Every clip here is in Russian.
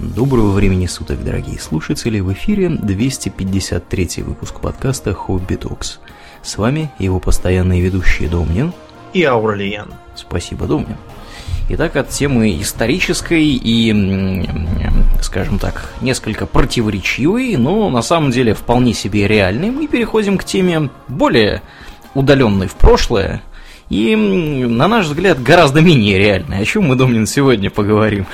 Доброго времени суток, дорогие слушатели! В эфире 253 выпуск подкаста «Хобби Токс». С вами его постоянные ведущие Домнин и Аурлиен. Спасибо, Домнин. Итак, от темы исторической и, скажем так, несколько противоречивой, но на самом деле вполне себе реальной, мы переходим к теме более удаленной в прошлое и, на наш взгляд, гораздо менее реальной. О чем мы, Домнин, сегодня поговорим?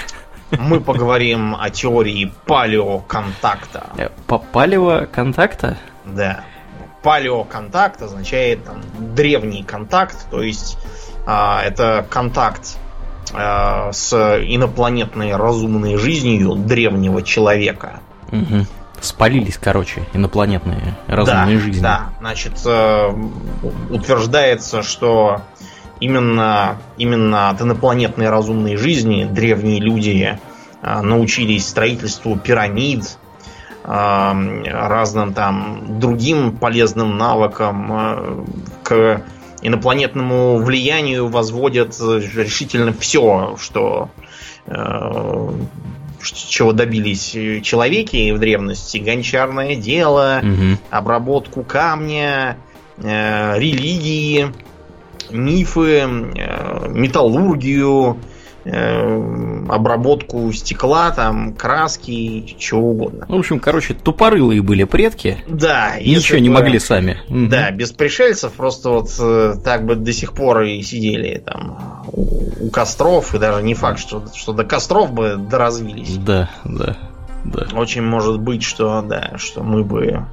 Мы поговорим о теории палеоконтакта. Э, палеоконтакта? Да. Палеоконтакт означает там, древний контакт, то есть а, это контакт а, с инопланетной разумной жизнью древнего человека. Угу. Спалились, короче, инопланетные разумные да, жизни. Да, значит, э, утверждается, что именно, именно от инопланетной разумной жизни древние люди научились строительству пирамид, а, разным там другим полезным навыкам, а, к инопланетному влиянию возводят решительно все, что чего добились человеки в древности. Гончарное дело, угу. обработку камня, э, религии мифы, э, металлургию, э, обработку стекла, там, краски, чего угодно. В общем, короче, тупорылые были предки. Да. Ничего не могли сами. Да, без пришельцев просто вот э, так бы до сих пор и сидели там у, у костров, и даже не факт, что, что до костров бы доразвились. Да, да. Да. Очень может быть, что да, что мы бы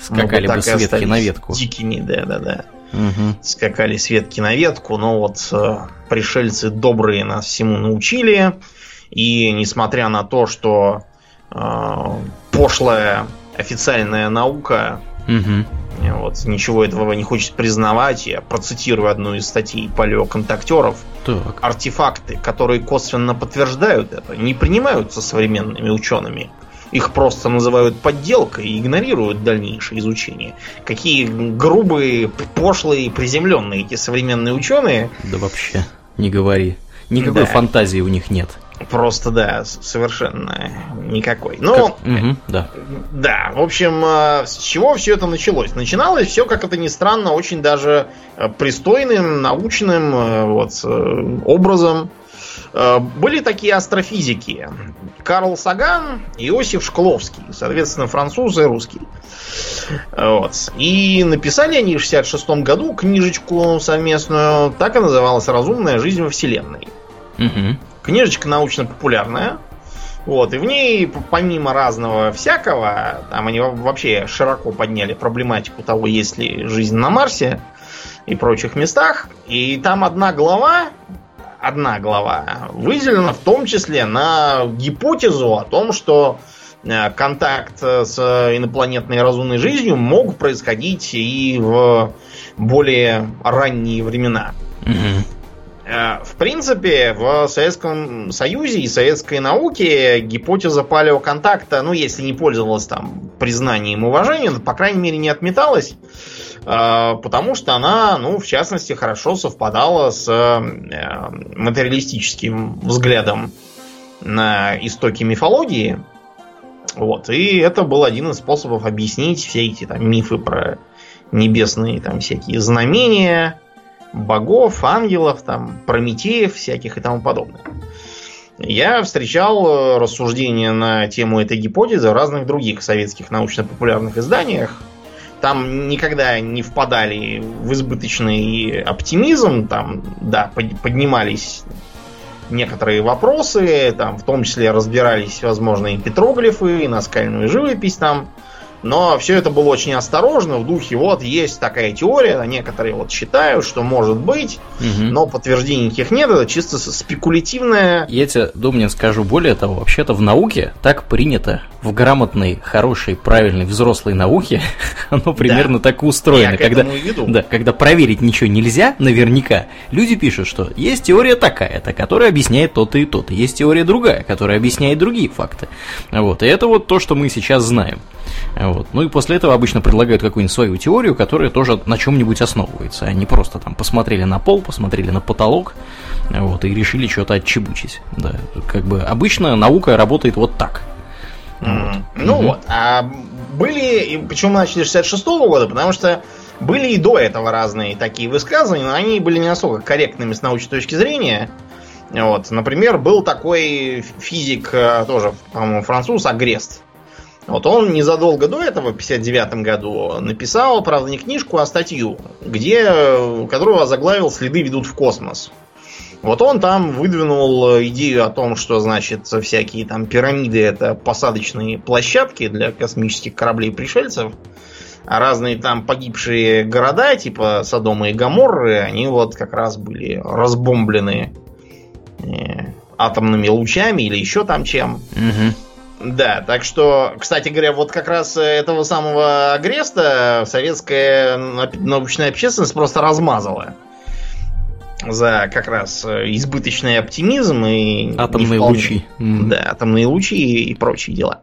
скакали бы, бы с ветки на ветку. Дикими, да, да, да угу. скакали с ветки на ветку, но вот э, пришельцы добрые нас всему научили, и несмотря на то, что э, пошлая официальная наука угу. Вот, ничего этого не хочет признавать. Я процитирую одну из статей палеоконтактеров. Так. Артефакты, которые косвенно подтверждают это, не принимаются современными учеными. Их просто называют подделкой и игнорируют дальнейшее изучение. Какие грубые, пошлые, приземленные эти современные ученые. Да вообще, не говори. Никакой да. фантазии у них нет. Просто, да, совершенно никакой. Ну, как... угу, да. Да, в общем, э, с чего все это началось? Начиналось все, как это ни странно, очень даже э, пристойным, научным э, вот, образом. Э, были такие астрофизики. Карл Саган Иосиф Шкловский. Соответственно, французы и русский. Вот. И написали они в 66 году книжечку совместную. Так и называлась «Разумная жизнь во Вселенной». Угу. Книжечка научно-популярная. Вот, и в ней, помимо разного всякого, там они вообще широко подняли проблематику того, есть ли жизнь на Марсе и прочих местах. И там одна глава одна глава выделена в том числе на гипотезу о том, что э, контакт с инопланетной разумной жизнью мог происходить и в более ранние времена. Угу. В принципе, в Советском Союзе и советской науке гипотеза палеоконтакта, ну, если не пользовалась там признанием и уважением, то, по крайней мере, не отметалась. А, потому что она, ну, в частности, хорошо совпадала с э, материалистическим взглядом на истоки мифологии. Вот. И это был один из способов объяснить все эти там мифы про небесные там всякие знамения, богов, ангелов, там, прометеев всяких и тому подобное. Я встречал э, рассуждения на тему этой гипотезы в разных других советских научно-популярных изданиях там никогда не впадали в избыточный оптимизм, там, да, поднимались некоторые вопросы, там, в том числе разбирались возможные петроглифы, наскальную живопись там, но все это было очень осторожно, в духе, вот, есть такая теория, некоторые вот считают, что может быть, угу. но подтверждений никаких нет, это чисто спекулятивное. Я тебе, Домнин, скажу более того, вообще-то в науке так принято, в грамотной, хорошей, правильной, взрослой науке, оно примерно да. так и устроено. Я когда, да, когда проверить ничего нельзя, наверняка, люди пишут, что есть теория такая-то, которая объясняет то-то и то-то, есть теория другая, которая объясняет другие факты. Вот, и это вот то, что мы сейчас знаем. Вот. Ну и после этого обычно предлагают какую-нибудь свою теорию, которая тоже на чем-нибудь основывается. Они просто там посмотрели на пол, посмотрели на потолок, вот, и решили что-то отчебучить. Да. Как бы обычно наука работает вот так. Вот. Ну mm-hmm. вот. А были. Почему мы начали с 66 -го года? Потому что были и до этого разные такие высказывания, но они были не особо корректными с научной точки зрения. Вот. Например, был такой физик, э, тоже, по-моему, француз, Агрест. Вот он незадолго до этого, в 59 году, написал, правда, не книжку, а статью, где, которую заглавил «Следы ведут в космос». Вот он там выдвинул идею о том, что, значит, всякие там пирамиды это посадочные площадки для космических кораблей пришельцев, а разные там погибшие города, типа Содома и Гаморры, они вот как раз были разбомблены э, атомными лучами или еще там чем. Угу. Да, так что, кстати говоря, вот как раз этого самого Агреста советская научная общественность просто размазала за как раз э, избыточный оптимизм и... Атомные вполне... лучи. Да, атомные лучи и прочие дела.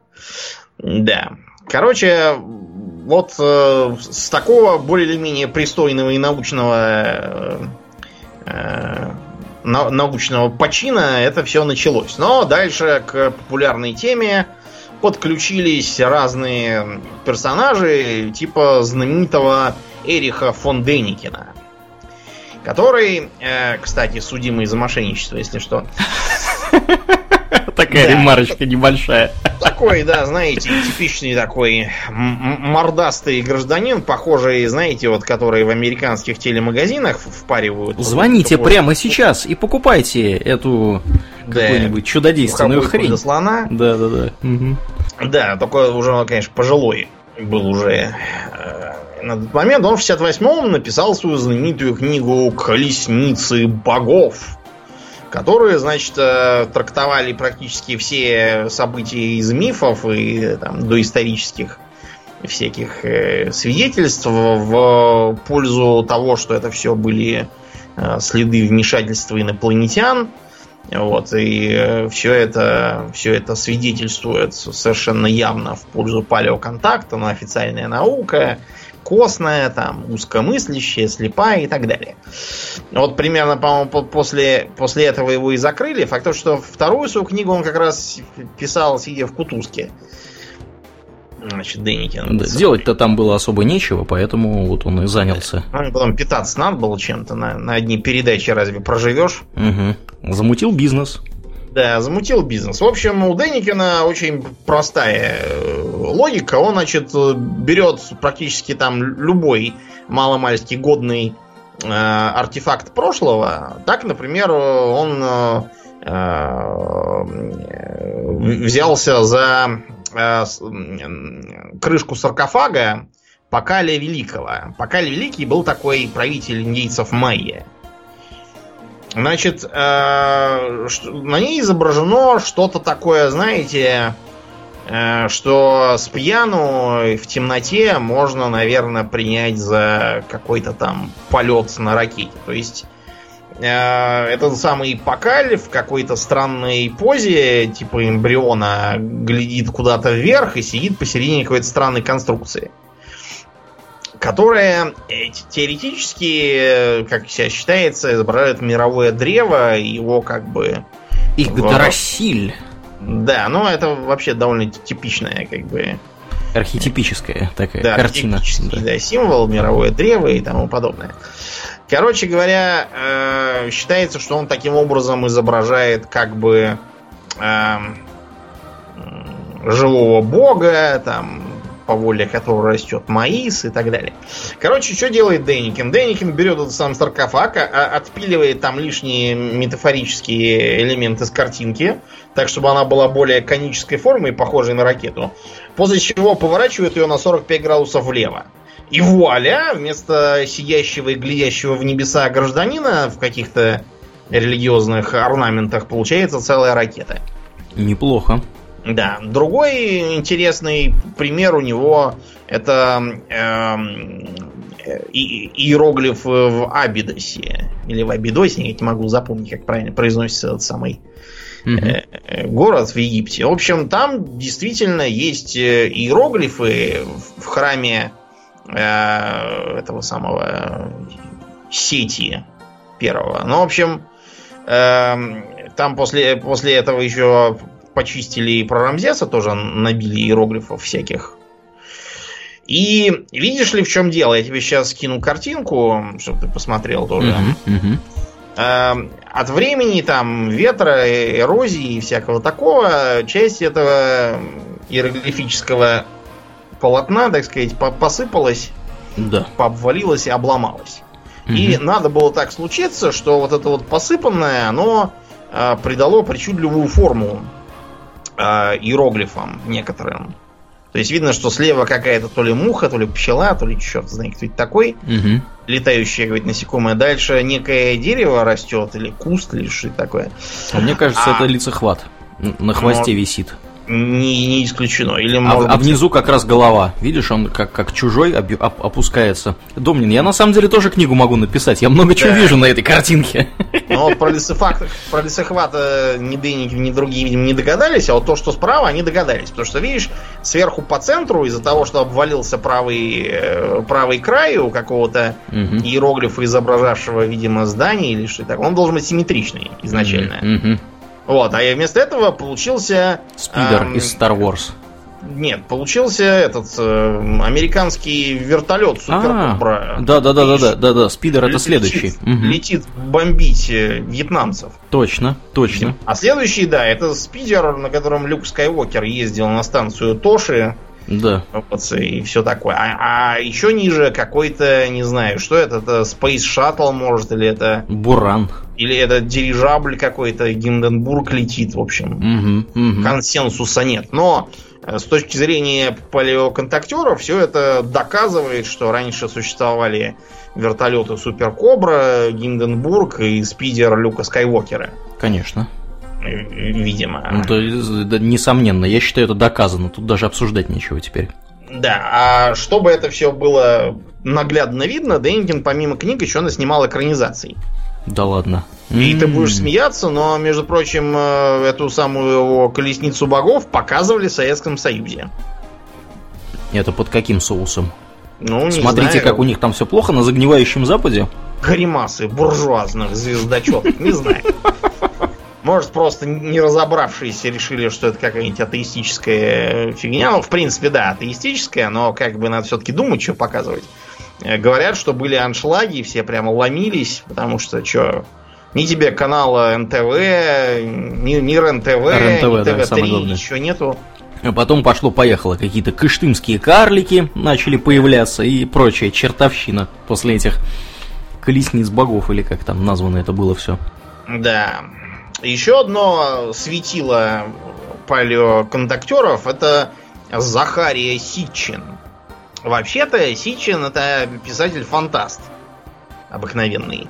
Да. Короче, вот э, с такого более или менее пристойного и научного э, э, научного почина это все началось. Но дальше к популярной теме подключились разные персонажи, типа знаменитого Эриха фон Деникина который, э, кстати, судимый за мошенничество, если что. Такая ремарочка небольшая. Такой, да, знаете, типичный такой мордастый гражданин, похожий, знаете, вот, который в американских телемагазинах впаривают. Звоните прямо сейчас и покупайте эту какую-нибудь чудодейственную хрень. слона. Да, да, да. Да, такой уже, конечно, пожилой был уже э, на тот момент. Он в 68-м написал свою знаменитую книгу «Колесницы богов», которые, значит, э, трактовали практически все события из мифов и там, доисторических всяких э, свидетельств в пользу того, что это все были э, следы вмешательства инопланетян. Вот, и все это, все это свидетельствует совершенно явно в пользу палеоконтакта, но официальная наука, костная, там, узкомыслящая, слепая и так далее. Вот примерно, по-моему, после, после этого его и закрыли. Факт то, что вторую свою книгу он как раз писал, сидя в кутузке. Значит, Деникин. Да, делать-то там было особо нечего, поэтому вот он и занялся. Ну, потом питаться надо было чем-то. На, на одни передачи разве проживешь? Угу. Замутил бизнес. Да, замутил бизнес. В общем, у Деникина очень простая э, логика. Он, значит, берет практически там любой маломальски годный э, артефакт прошлого. Так, например, он э, э, взялся за э, крышку саркофага Покаля Великого. Покаля Великий был такой правитель индейцев Майя. Значит, э, на ней изображено что-то такое, знаете, э, что с пьяну в темноте можно, наверное, принять за какой-то там полет на ракете. То есть э, этот самый Покаль в какой-то странной позе, типа эмбриона, глядит куда-то вверх и сидит посередине какой-то странной конструкции которая э, теоретически, как сейчас считается, изображает мировое древо, его как бы... Игдрасиль. Да, но это вообще довольно типичная, как бы... Архетипическая такая да, картина. Да. да, символ, мировое древо и тому подобное. Короче говоря, э, считается, что он таким образом изображает как бы э, живого бога, там, по воле которого растет маис и так далее. Короче, что делает Деникин? Деникин берет этот сам саркофаг, а, отпиливает там лишние метафорические элементы с картинки, так чтобы она была более конической формы и похожей на ракету, после чего поворачивает ее на 45 градусов влево. И вуаля, вместо сидящего и глядящего в небеса гражданина в каких-то религиозных орнаментах получается целая ракета. Неплохо. Да, другой интересный пример у него это э, иероглиф в Абидосе. Или в Абидосе, я не могу запомнить, как правильно произносится этот самый угу. город в Египте. В общем, там действительно есть иероглифы в храме этого самого сети первого. Ну, в общем, эм, там после, после этого еще почистили и про Рамзеса, тоже набили иероглифов всяких. И видишь ли, в чем дело? Я тебе сейчас скину картинку, чтобы ты посмотрел тоже. Uh-huh, uh-huh. От времени там ветра, эрозии и всякого такого, часть этого иероглифического полотна, так сказать, посыпалась, да. пообвалилась и обломалась. Угу. И надо было так случиться, что вот это вот посыпанное, оно э, придало причудливую форму э, иероглифам некоторым. То есть видно, что слева какая-то то ли муха, то ли пчела, то ли черт знает кто это такой. Угу. Летающее, говорит, насекомое. Дальше некое дерево растет, или куст, или что это такое. А мне кажется, а... это лицехват. На хвосте но... висит не, не исключено. Или, а, а быть... внизу как раз голова. Видишь, он как, как чужой об, об, опускается. Домнин, я на самом деле тоже книгу могу написать. Я много да. чего вижу на этой картинке. Вот про лесохват, про лесохват ни Дэники, ни другие, видимо, не догадались, а вот то, что справа, они догадались. Потому что, видишь, сверху по центру, из-за того, что обвалился правый, э, правый край у какого-то угу. иероглифа, изображавшего, видимо, здание или что-то такое, он должен быть симметричный изначально. Угу. Вот, а вместо этого получился... Спидер эм, из Star Wars. Нет, получился этот э, американский вертолет Супер Да, да, да, да, да, да, да. Спидер это следующий. Летит бомбить э, вьетнамцев. Точно, точно. А следующий, да, это спидер, на котором Люк Скайуокер ездил на станцию Тоши. Да. Вот, и все такое. А, а еще ниже какой-то, не знаю, что это, это Space Shuttle, может, или это... Буран. Или это дирижабль какой-то, Гинденбург летит, в общем. Угу, угу. Консенсуса нет. Но э, с точки зрения палеоконтактеров, все это доказывает, что раньше существовали вертолеты Супер Кобра, Гинденбург и спидер Люка Скайуокера. Конечно. Видимо. Ну, да, да, несомненно, я считаю, это доказано. Тут даже обсуждать нечего теперь. Да, а чтобы это все было наглядно видно, Денкин помимо книг еще наснимал экранизаций. Да ладно. И ты будешь смеяться, но, между прочим, э, эту самую колесницу богов показывали в Советском Союзе. Это под каким соусом? Ну, Смотрите, знаю. как у них там все плохо на загнивающем Западе. Гримасы буржуазных звездочетов, не знаю. Может, просто не разобравшиеся решили, что это какая-нибудь атеистическая фигня. Ну, в принципе, да, атеистическая, но как бы надо все-таки думать, что показывать. Э, говорят, что были аншлаги, все прямо ломились, потому что что, ни тебе канала НТВ, ни, ни РНТВ, РНТВ ни ТВ-3, да, ничего нету. А потом пошло-поехало, какие-то кыштымские карлики начали появляться и прочая чертовщина после этих колесниц богов, или как там названо это было все. Да. Еще одно светило палеоконтактеров это Захария Сичин. Вообще-то Сичин это писатель-фантаст. Обыкновенный.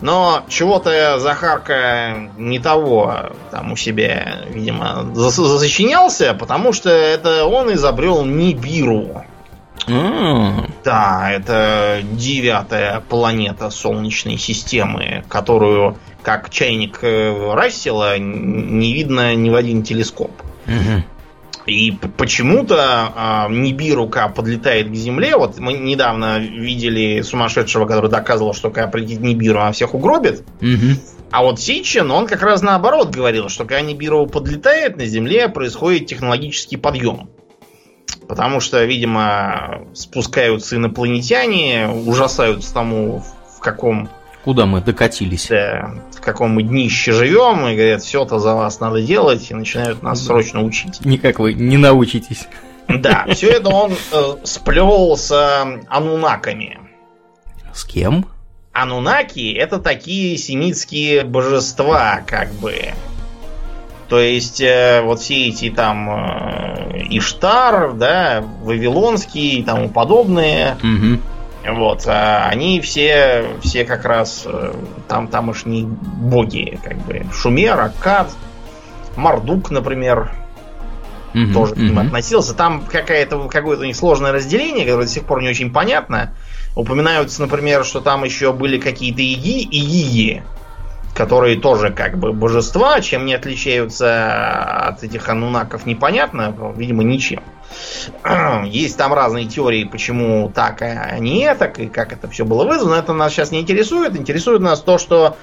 Но чего-то Захарка не того там у себя, видимо, засочинялся, потому что это он изобрел Нибиру. Mm. Да, это девятая планета Солнечной системы, которую, как чайник э, Рассела, не видно ни в один телескоп. Mm-hmm. И почему-то э, Нибирука подлетает к Земле. Вот мы недавно видели сумасшедшего, который доказывал, что когда прилетит Нибиру, она всех угробит. Угу. А вот Сичин, он как раз наоборот говорил, что когда Нибиру подлетает, на Земле происходит технологический подъем. Потому что, видимо, спускаются инопланетяне, ужасаются тому, в каком Куда мы докатились? Да, в каком мы днище живем, и говорят, все это за вас надо делать, и начинают нас срочно учить. Никак вы не научитесь. Да, все это он э, сплел с э, анунаками. С кем? Анунаки это такие семитские божества, как бы. То есть, э, вот все эти там э, Иштар, да, Вавилонские и тому подобные. Угу вот, а они все, все как раз э, там тамошние боги, как бы. Шумер, Аккад, Мардук, например, mm тоже к ним mm относился. Там какая-то, какое-то у них сложное разделение, которое до сих пор не очень понятно. Упоминаются, например, что там еще были какие-то иги, игии, которые тоже как бы божества, чем не отличаются от этих анунаков, непонятно, видимо, ничем. Есть там разные теории, почему так, а не так, и как это все было вызвано. Это нас сейчас не интересует. Интересует нас то, что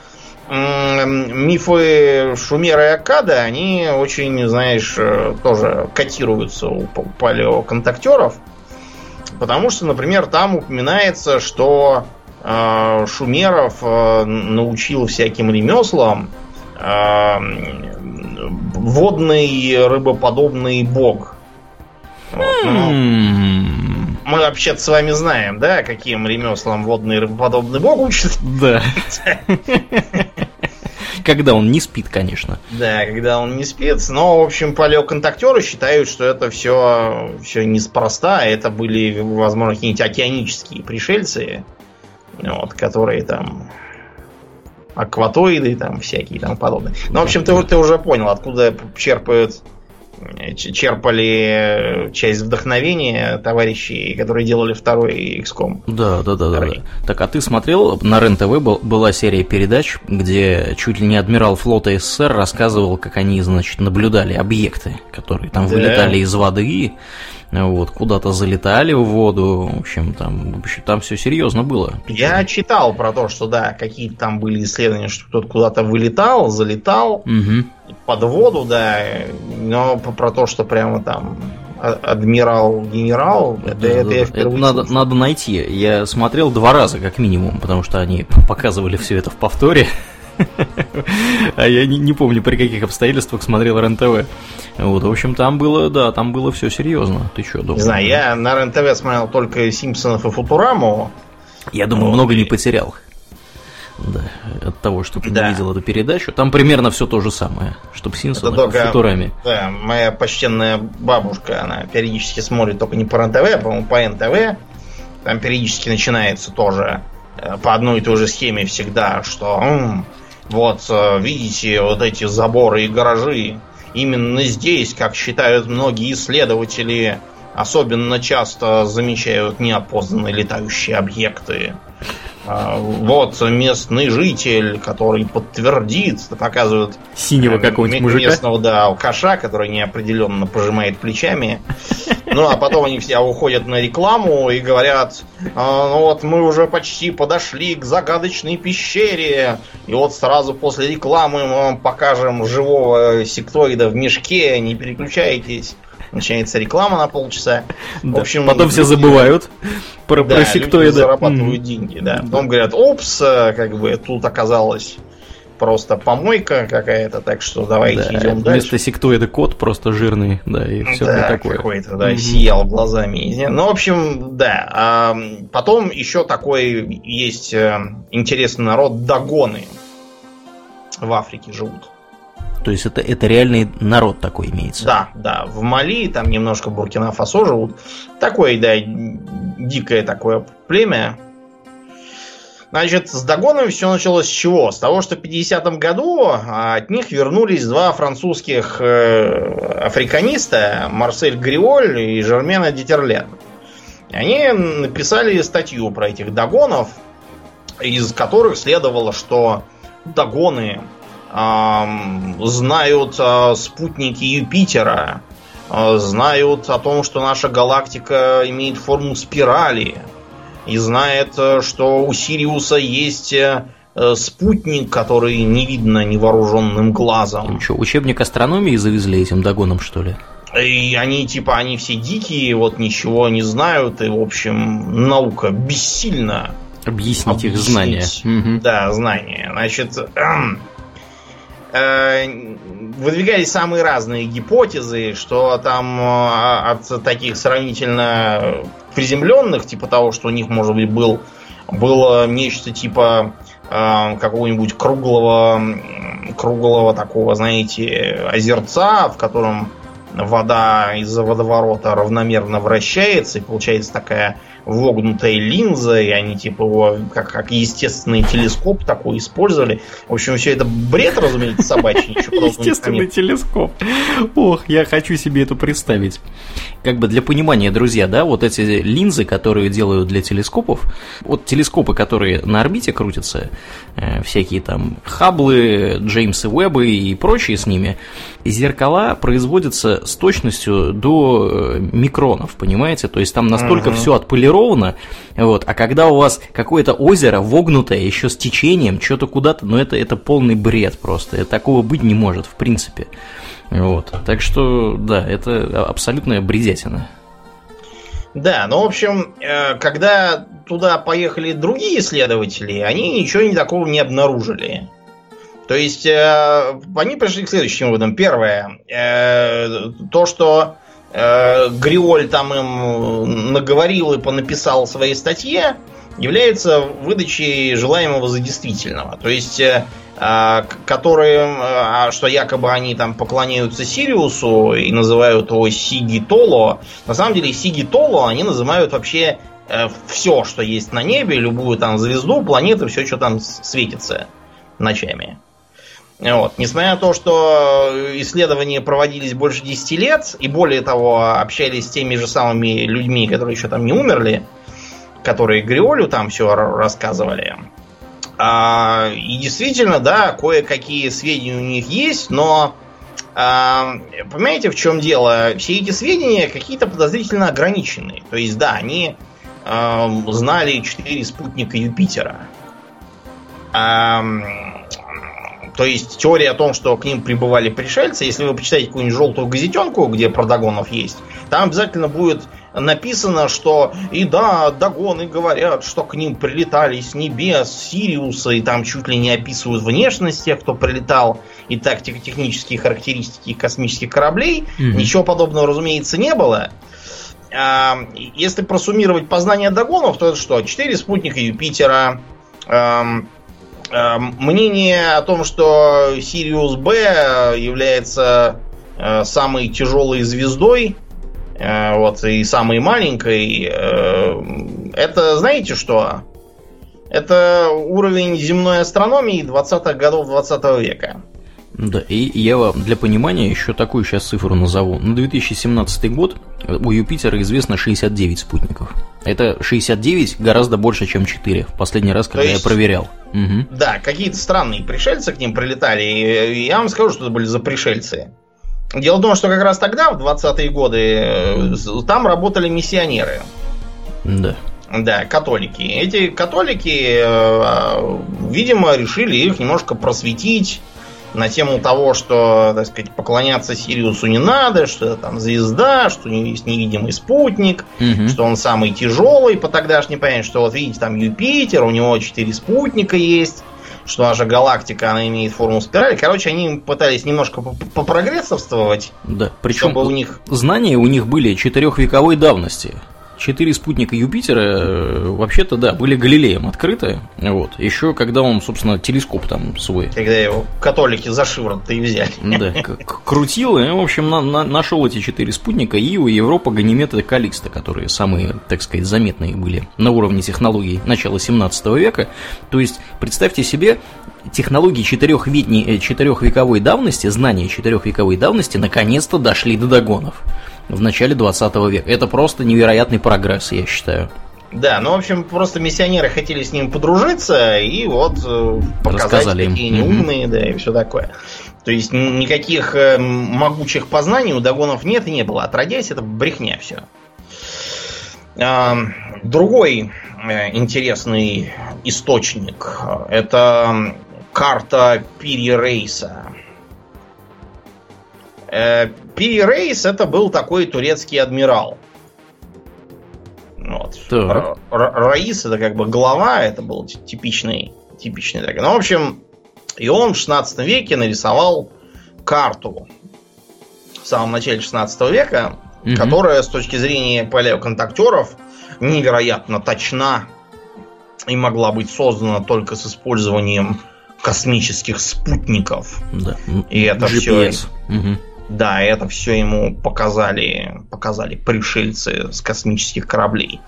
мифы Шумера и Акада, они очень, знаешь, э, тоже котируются у палеоконтактеров. Потому что, например, там упоминается, что Шумеров э, научил всяким ремеслам э, водный рыбоподобный бог. Вот, ну, хм. мы вообще-то с вами знаем, да, каким ремеслам водный рыбоподобный бог учит? Да. Когда он не спит, конечно. Да, когда он не спит. Но, в общем, палеоконтактеры считают, что это все, все неспроста. Это были, возможно, какие-нибудь океанические пришельцы, вот, которые там акватоиды там всякие там подобные. Ну, в общем, ты, ты уже понял, откуда черпают черпали часть вдохновения товарищей, которые делали второй XCOM. Да, да, да, да, да. Так, а ты смотрел, на РЕН-ТВ был, была серия передач, где чуть ли не адмирал флота СССР рассказывал, как они, значит, наблюдали объекты, которые там да. вылетали из воды, вот, куда-то залетали в воду, в общем, там, в общем, там все серьезно было. Я читал про то, что, да, какие-то там были исследования, что кто-то куда-то вылетал, залетал угу. под воду, да, но про то, что прямо там адмирал, генерал, это, да, это да, я это надо, надо найти. Я смотрел два раза, как минимум, потому что они показывали все это в повторе. А я не, не помню, при каких обстоятельствах смотрел РЕН-ТВ. Вот, в общем, там было, да, там было все серьезно. Ты что, думаешь? Не знаю, я на РЕН-ТВ смотрел только Симпсонов и Футураму. Я думаю, вот. много не потерял. Да, от того, что ты да. видел эту передачу. Там примерно все то же самое, что в Симпсонах, только, в Футураме. Да, моя почтенная бабушка, она периодически смотрит только не по РЕН-ТВ, а, по-моему, по НТВ. Там периодически начинается тоже э, по одной и той же схеме всегда, что м-м, вот, э, видите, вот эти заборы и гаражи. Именно здесь, как считают многие исследователи, особенно часто замечают неопознанные летающие объекты. А, вот местный житель, который подтвердит, показывает синего э, какого-нибудь мужика. Местного, да, алкаша, который неопределенно пожимает плечами. Ну, а потом они все уходят на рекламу и говорят, «А, ну вот мы уже почти подошли к загадочной пещере. И вот сразу после рекламы мы вам покажем живого сектоида в мешке, не переключайтесь начинается реклама на полчаса. Да. В общем, Потом все забывают про, да, про сектоиды. зарабатывают mm. деньги, да. Потом говорят, опс, э, как бы тут оказалось просто помойка какая-то, так что давайте да, идем дальше. Вместо сектоида кот просто жирный, да, и все да, такое. какой-то, да, mm-hmm. сиял глазами. Ну, в общем, да. А потом еще такой есть э, интересный народ Дагоны в Африке живут. То есть это, это реальный народ такой имеется. Да, да. В Мали, там немножко Буркина-Фасо живут. Такое, да, дикое такое племя. Значит, с Дагонами все началось с чего? С того, что в 50-м году а, от них вернулись два французских э, африканиста, Марсель Гриоль и Жермена Дитерлен. Они написали статью про этих Дагонов, из которых следовало, что Дагоны знают а, спутники Юпитера, а, знают о том, что наша галактика имеет форму спирали, и знает, э, что у Сириуса есть э, спутник, который не видно невооруженным глазом. Что, учебник астрономии завезли этим догоном, что ли? И они, типа, они все дикие, вот ничего не знают, и, в общем, наука бессильна. Объяснить, объяснить их знания. Да, знания. Значит, Э, выдвигались самые разные гипотезы, что там э, от таких сравнительно приземленных, типа того, что у них, может быть, был, было нечто типа э, какого-нибудь круглого, круглого такого, знаете, озерца, в котором вода из-за водоворота равномерно вращается, и получается такая вогнутой линзой, они типа его как, как естественный телескоп такой использовали. В общем, все это бред, разумеется, собачий. Естественный телескоп. Ох, я хочу себе это представить. Как бы для понимания, друзья, да, вот эти линзы, которые делают для телескопов, вот телескопы, которые на орбите крутятся, э, всякие там Хаблы, Джеймсы Уэббы и прочие с ними, зеркала производятся с точностью до э, микронов, понимаете? То есть там настолько все отполировано, вот, а когда у вас какое-то озеро вогнутое, еще с течением, что-то куда-то, ну это, это полный бред просто, такого быть не может, в принципе. Вот, так что, да, это абсолютная бредятина. Да, ну, в общем, э, когда туда поехали другие исследователи, они ничего такого не обнаружили. То есть э, они пришли к следующим выводам. Первое, э, то, что Гриоль там им наговорил и понаписал в своей статье, является выдачей желаемого за действительного. То есть, э, э, которые, э, что якобы они там поклоняются Сириусу и называют его Сиги Толо, на самом деле Сиги Толо они называют вообще э, все, что есть на небе, любую там звезду, планету, все, что там светится ночами. Вот. Несмотря на то, что исследования проводились больше 10 лет, и более того, общались с теми же самыми людьми, которые еще там не умерли, которые Гриолю там все рассказывали. А, и действительно, да, кое-какие сведения у них есть, но а, понимаете, в чем дело? Все эти сведения какие-то подозрительно ограниченные. То есть, да, они а, знали четыре спутника Юпитера. А, то есть теория о том, что к ним прибывали пришельцы, если вы почитаете какую-нибудь желтую газетенку, где про Дагонов есть, там обязательно будет написано, что и да, Дагоны говорят, что к ним прилетали с небес Сириуса, и там чуть ли не описывают внешность тех, кто прилетал, и тактико-технические характеристики космических кораблей. Mm-hmm. Ничего подобного, разумеется, не было. А, если просуммировать познание Дагонов, то это что? Четыре спутника Юпитера, Эм, мнение о том, что Сириус Б является э, самой тяжелой звездой, э, вот, и самой маленькой, э, это знаете что? Это уровень земной астрономии 20-х годов 20 века. Да, и я вам для понимания еще такую сейчас цифру назову. На 2017 год у Юпитера известно 69 спутников. Это 69 гораздо больше, чем 4. В последний раз, когда есть, я проверял. Угу. Да, какие-то странные пришельцы к ним прилетали. И я вам скажу, что это были за пришельцы. Дело в том, что как раз тогда, в 20-е годы, э, там работали миссионеры. Да. Да, католики. Эти католики, э, видимо, решили их немножко просветить на тему того, что, так сказать, поклоняться Сириусу не надо, что это там звезда, что у него есть невидимый спутник, угу. что он самый тяжелый по тогдашней понятию, что вот видите, там Юпитер, у него четыре спутника есть, что наша галактика, она имеет форму спирали. Короче, они пытались немножко попрогрессовствовать. Да, причем чтобы у них... знания у них были четырехвековой давности четыре спутника Юпитера, э, вообще-то, да, были Галилеем открыты. Вот. Еще когда он, собственно, телескоп там свой. Когда его католики за шиворот-то и взяли. Да, крутил, и, в общем, на, на, нашел эти четыре спутника Ио, Европа, Ганимед и Каликста, которые самые, так сказать, заметные были на уровне технологий начала 17 века. То есть, представьте себе, технологии четырехвековой, э, четырехвековой давности, знания четырехвековой давности наконец-то дошли до догонов в начале 20 века. Это просто невероятный прогресс, я считаю. Да, ну, в общем, просто миссионеры хотели с ним подружиться и вот э, показать, Рассказали какие они умные, да, и все такое. То есть никаких э, могучих познаний у Дагонов нет и не было. Отродясь, это брехня все. Другой э, интересный источник – это карта Пири Рейса. Э, Пири Рейс это был такой турецкий адмирал. Вот. Так. Раис это как бы глава, это был типичный, типичный такой. Ну, в общем, и он в 16 веке нарисовал карту в самом начале 16 века, угу. которая с точки зрения палеоконтактеров невероятно точна и могла быть создана только с использованием космических спутников. Да. И это GPS. все. Угу. Да, это все ему показали, показали пришельцы с космических кораблей.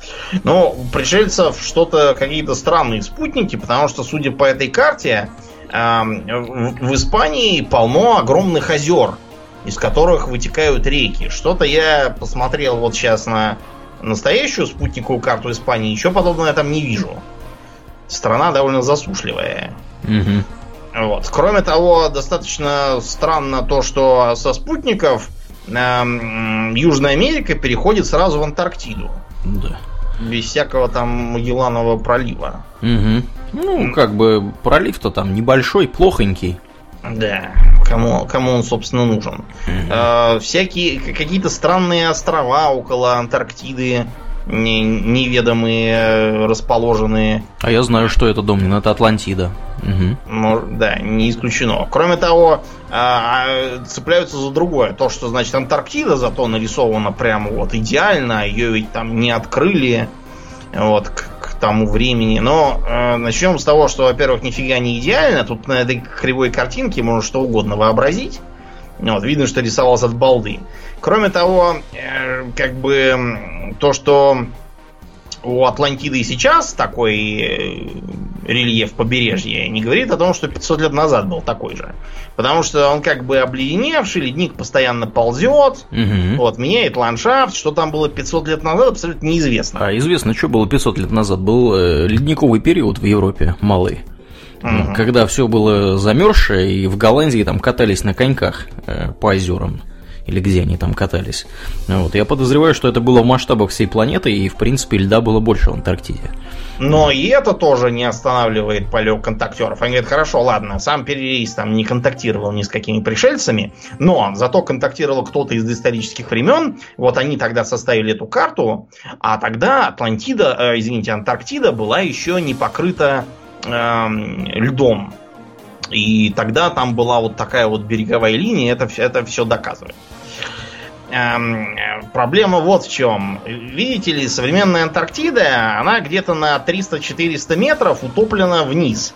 Но у пришельцев что-то, какие-то странные спутники, потому что, судя по этой карте, в Испании полно огромных озер, из которых вытекают реки. Что-то я посмотрел вот сейчас на настоящую спутниковую карту Испании, ничего подобного я там не вижу. Страна довольно засушливая. Угу. Вот. Кроме того, достаточно странно то, что со спутников э, Южная Америка переходит сразу в Антарктиду. Да. Без всякого там Магелланового пролива. Угу. Ну, как бы пролив-то там небольшой, плохонький. Да, кому, кому он, собственно, нужен. Угу. Э, всякие какие-то странные острова около Антарктиды не, неведомые э, расположенные. А я знаю, что это, Домнин, это Атлантида. Угу. Ну, да, не исключено. Кроме того, а, а, цепляются за другое. То, что, значит, Антарктида зато нарисована прямо вот идеально, ее ведь там не открыли вот к, к тому времени. Но э, начнем с того, что, во-первых, нифига не идеально. Тут на этой кривой картинке можно что угодно вообразить. Вот, видно, что рисовался от балды. Кроме того, э, как бы то, что у Атлантиды сейчас такой э, рельеф побережья, не говорит о том, что 500 лет назад был такой же. Потому что он как бы обледеневший, ледник постоянно ползет, угу. вот, меняет ландшафт. Что там было 500 лет назад, абсолютно неизвестно. А известно, что было 500 лет назад. Был э, ледниковый период в Европе, малый. Угу. Когда все было замерзшее, и в Голландии там катались на коньках э, по озерам или где они там катались. Вот. Я подозреваю, что это было в масштабах всей планеты, и, в принципе, льда было больше в Антарктиде. Но и это тоже не останавливает полет контактеров. Они говорят, хорошо, ладно, сам перерейс там не контактировал ни с какими пришельцами, но зато контактировал кто-то из доисторических времен. Вот они тогда составили эту карту, а тогда Атлантида, э, извините, Антарктида была еще не покрыта э, льдом. И тогда там была вот такая вот береговая линия, это, это все доказывает. Эм, проблема вот в чем. Видите ли, современная Антарктида, она где-то на 300-400 метров утоплена вниз.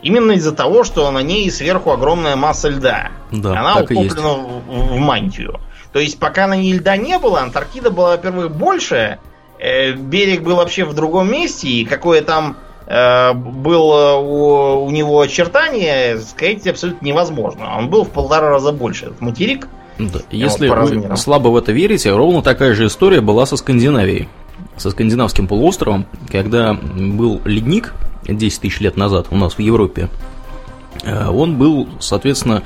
Именно из-за того, что на ней сверху огромная масса льда. Да, она утоплена в, в мантию. То есть, пока на ней льда не было, Антарктида была, во-первых, больше, э, берег был вообще в другом месте, и какое там э, было у, у него очертание, сказать абсолютно невозможно. Он был в полтора раза больше. Этот материк да. Если вот вы слабо в это верите, ровно такая же история была со Скандинавией. Со скандинавским полуостровом, когда был ледник 10 тысяч лет назад у нас в Европе, э, он был, соответственно,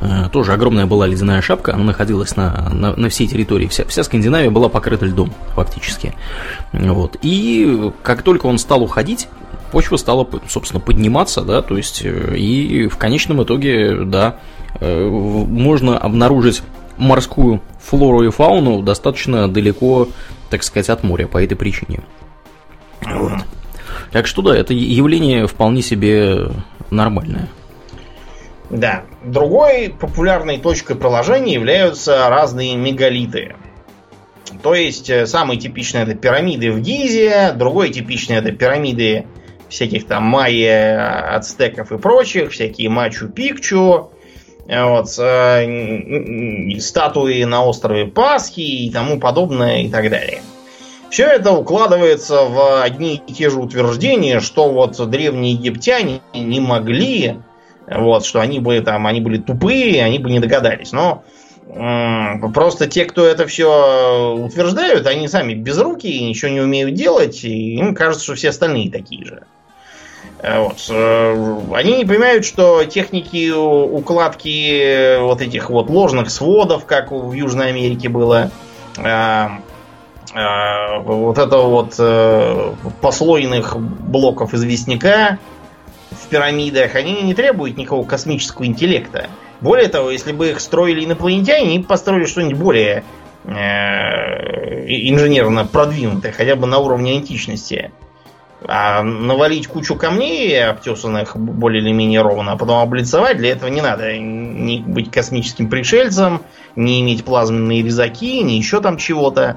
э, тоже огромная была ледяная шапка, она находилась на, на, на всей территории, вся, вся Скандинавия была покрыта льдом, фактически. Вот. И как только он стал уходить, почва стала, собственно, подниматься, да, то есть, э, и в конечном итоге, да, можно обнаружить морскую флору и фауну достаточно далеко, так сказать, от моря по этой причине. Вот. Так что да, это явление вполне себе нормальное. Да. Другой популярной точкой проложения являются разные мегалиты. То есть, э, самый типичный это пирамиды в Гизе, другой типичный это пирамиды всяких там майя, ацтеков и прочих, всякие Мачу-Пикчу, вот, э, статуи на острове Пасхи и тому подобное и так далее. Все это укладывается в одни и те же утверждения, что вот древние египтяне не могли, вот, что они были там, они были тупые, они бы не догадались. Но просто те, кто это все утверждают, они сами без руки, ничего не умеют делать, и им кажется, что все остальные такие же. Э, вот. Э, они не понимают, что техники укладки вот этих вот ложных сводов, как в Южной Америке было, э, вот это вот послойных блоков известняка в пирамидах, они не требуют никакого космического интеллекта. Более того, если бы их строили инопланетяне, они построили что-нибудь более инженерно продвинутое, хотя бы на уровне античности. А навалить кучу камней, обтесанных более или менее ровно, а потом облицевать, для этого не надо не быть космическим пришельцем, не иметь плазменные резаки, ни еще там чего-то.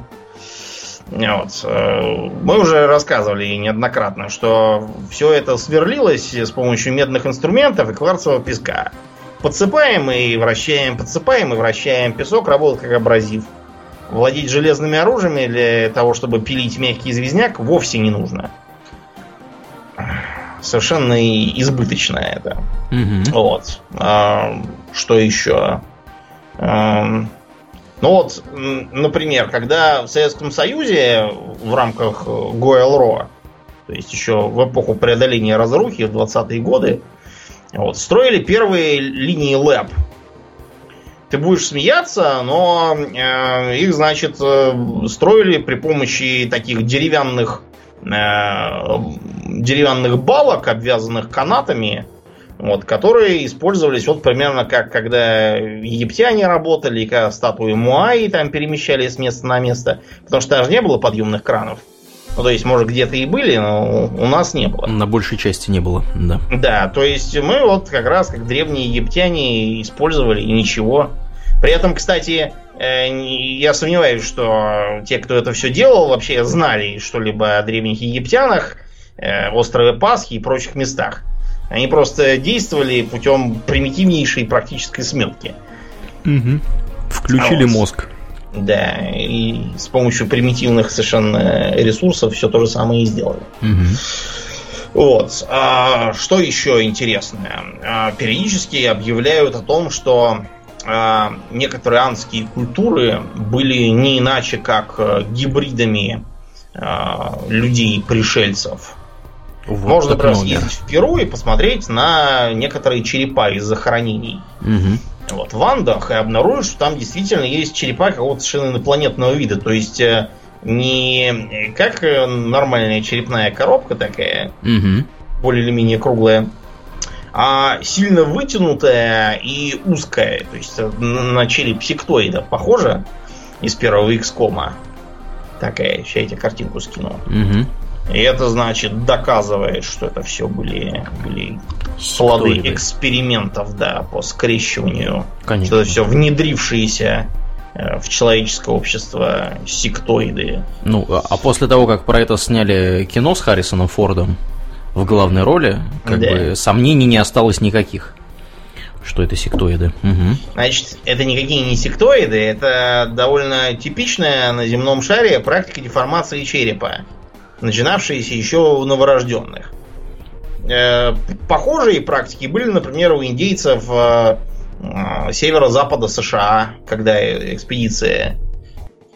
Вот. Э, мы уже рассказывали неоднократно, что все это сверлилось с помощью медных инструментов и кварцевого песка. подсыпаем и вращаем, подсыпаем и вращаем. Песок работает как абразив. Владеть железными оружиями для того, чтобы пилить мягкий известняк, вовсе не нужно. Совершенно избыточно это. Угу. Вот. А, что еще? А, ну вот, например, когда в Советском Союзе в рамках ГОЭЛРО, то есть еще в эпоху преодоления разрухи в 20-е годы, вот, строили первые линии ЛЭП. Ты будешь смеяться, но э, их, значит, э, строили при помощи таких деревянных э, деревянных балок, обвязанных канатами, вот, которые использовались вот примерно как когда египтяне работали, как статуи Муаи там перемещались с места на место, потому что даже не было подъемных кранов. Ну, то есть, может, где-то и были, но у нас не было. На большей части не было, да. Да, то есть мы вот как раз как древние египтяне использовали и ничего. При этом, кстати, э, я сомневаюсь, что те, кто это все делал, вообще знали что-либо о древних египтянах, острове Пасхи и прочих местах. Они просто действовали путем примитивнейшей практической сметки. Угу. Включили а вот. мозг. Да, и с помощью примитивных совершенно ресурсов все то же самое и сделали. Угу. Вот. А, что еще интересное? А, периодически объявляют о том, что а, некоторые анские культуры были не иначе как э, гибридами а, людей-пришельцев. Вот Можно просто съездить в Перу и посмотреть на некоторые черепа из захоронений. Угу вот, в Андах и обнаружишь, что там действительно есть черепа какого-то совершенно инопланетного вида. То есть э, не как нормальная черепная коробка такая, угу. более или менее круглая, а сильно вытянутая и узкая. То есть э, на череп сектоида похоже из первого X-кома. Такая, сейчас я тебе картинку скину. Угу. И это, значит, доказывает, что это все были, были плоды экспериментов, да, по скрещиванию. Конечно. Что это все внедрившиеся э, в человеческое общество сектоиды. Ну, а, а после того, как про это сняли кино с Харрисоном Фордом в главной роли, как да. бы сомнений не осталось никаких что это сектоиды. Угу. Значит, это никакие не сектоиды, это довольно типичная на земном шаре практика деформации черепа начинавшиеся еще у новорожденных. Э, похожие практики были, например, у индейцев э, северо-запада США, когда экспедиция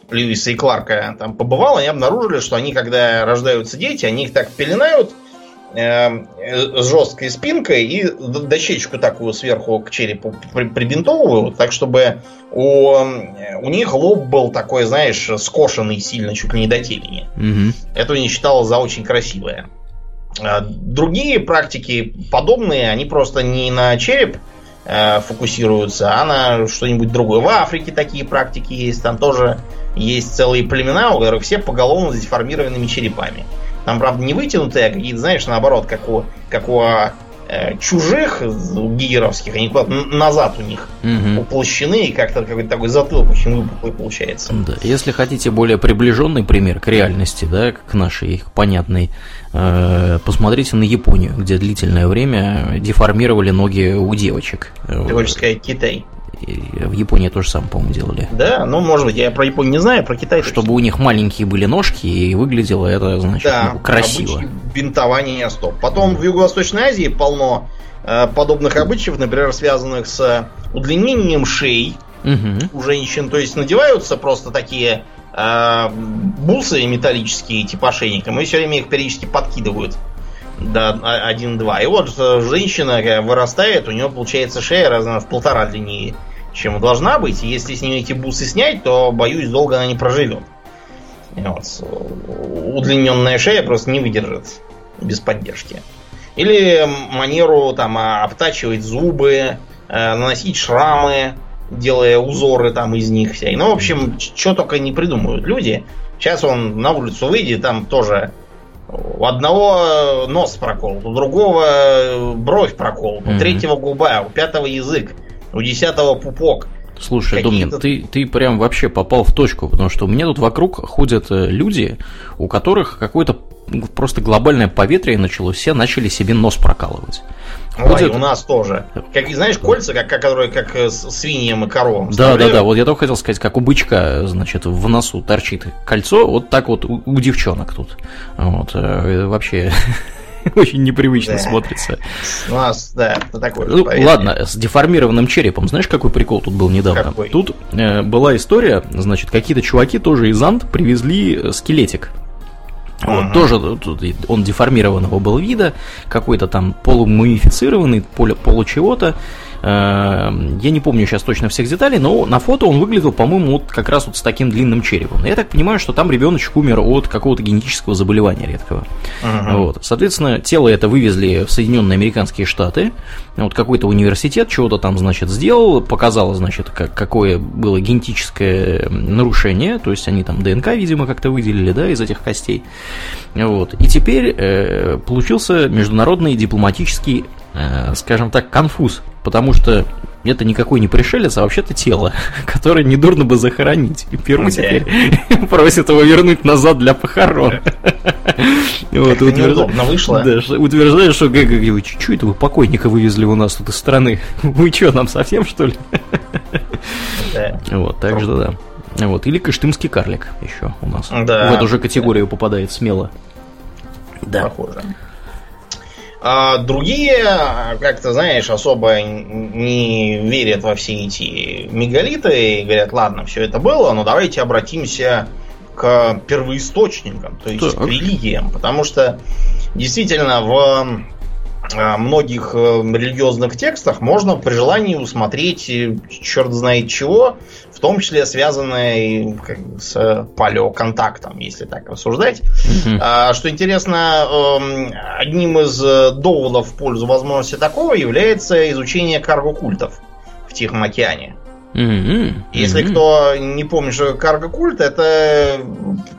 Льюиса и Кларка там побывала, они обнаружили, что они, когда рождаются дети, они их так пеленают с жесткой спинкой и дощечку такую сверху к черепу прибинтовывают, так чтобы у, у них лоб был такой, знаешь, скошенный сильно, чуть ли не до темени. Угу. Это не считалось за очень красивое. А другие практики подобные, они просто не на череп э, фокусируются, а на что-нибудь другое. В Африке такие практики есть, там тоже есть целые племена, у которых все поголовно с деформированными черепами. Там, правда, не вытянутые, а какие-то, знаешь, наоборот, как у, как у э, чужих гигеровских, они куда-то назад у них угу. уплощены, и как-то какой-то такой затылок очень выпуклый получается. Да. Если хотите более приближенный пример к реальности, да, к нашей их понятной, э, посмотрите на Японию, где длительное время деформировали ноги у девочек. Ты хочешь сказать Китай? В Японии тоже самое, по-моему, делали. Да, ну, может быть, я про Японию не знаю, про Китай. Чтобы у них маленькие были ножки, и выглядело это, значит, да, ну, красиво. бинтование стоп. Потом в Юго-Восточной Азии полно э, подобных обычаев, например, связанных с удлинением шеи угу. у женщин. То есть надеваются просто такие э, бусы металлические, типа ошейником, и все время их периодически подкидывают до 1-2. И вот э, женщина вырастает, у нее получается шея раза в полтора длиннее чем должна быть. И если с нее эти бусы снять, то, боюсь, долго она не проживет. Вот. Удлиненная шея просто не выдержит без поддержки. Или манеру там обтачивать зубы, э, наносить шрамы, делая узоры там из них вся. Ну, в общем, что только не придумывают люди. Сейчас он на улицу выйдет, там тоже у одного нос проколот, у другого бровь проколот, у третьего губа, у пятого язык у десятого пупок. Слушай, Домнин, ты, ты прям вообще попал в точку, потому что у меня тут вокруг ходят э, люди, у которых какой-то просто глобальное поветрие началось, все начали себе нос прокалывать. Ой, вот это... у нас тоже. Как, знаешь, кольца, как, которые как э, свиньям и коровам. Да, да, да. Вот я только хотел сказать, как у бычка, значит, в носу торчит кольцо, вот так вот у, у девчонок тут. Вот. Э, вообще очень непривычно да. смотрится. У нас, да, это такой. Ну, ладно, с деформированным черепом. Знаешь, какой прикол тут был недавно? Какой? Тут э, была история, значит, какие-то чуваки тоже из Ант привезли скелетик вот, uh тоже он деформированного был вида, какой-то там полумумифицированный, полу, полу чего-то. Эм, я не помню сейчас точно всех деталей, но на фото он выглядел, по-моему, вот как раз вот с таким длинным черепом. Я так понимаю, что там ребеночек умер от какого-то генетического заболевания редкого. Uh-huh. Вот. Соответственно, тело это вывезли в Соединенные Американские Штаты. Вот какой-то университет чего-то там, значит, сделал, показал, значит, как, какое было генетическое нарушение, то есть они там ДНК, видимо, как-то выделили, да, из этих костей. Вот. И теперь э, получился международный дипломатический, скажем так, конфуз потому что это никакой не пришелец, а вообще-то тело, которое недурно бы захоронить. И первый теперь просит его вернуть назад для похорон. Вот, неудобно вышло. Да, утверждает, что ГГ, что это вы покойника вывезли у нас тут из страны? Вы что, нам совсем, что ли? Вот, так что да. Вот, или кыштымский карлик еще у нас. Да. В эту же категорию попадает смело. Да. Похоже. А другие, как-то, знаешь, особо не верят во все эти мегалиты и говорят, ладно, все это было, но давайте обратимся к первоисточникам, то есть так. к религиям. Потому что действительно в многих э, религиозных текстах можно при желании усмотреть э, черт знает чего, том числе связанное с палеоконтактом, если так рассуждать. Mm-hmm. А, что интересно, эм, одним из э, доводов в пользу возможности такого является изучение карго-культов в Тихом океане. Mm-hmm. Если mm-hmm. кто не помнит, что карго-культ это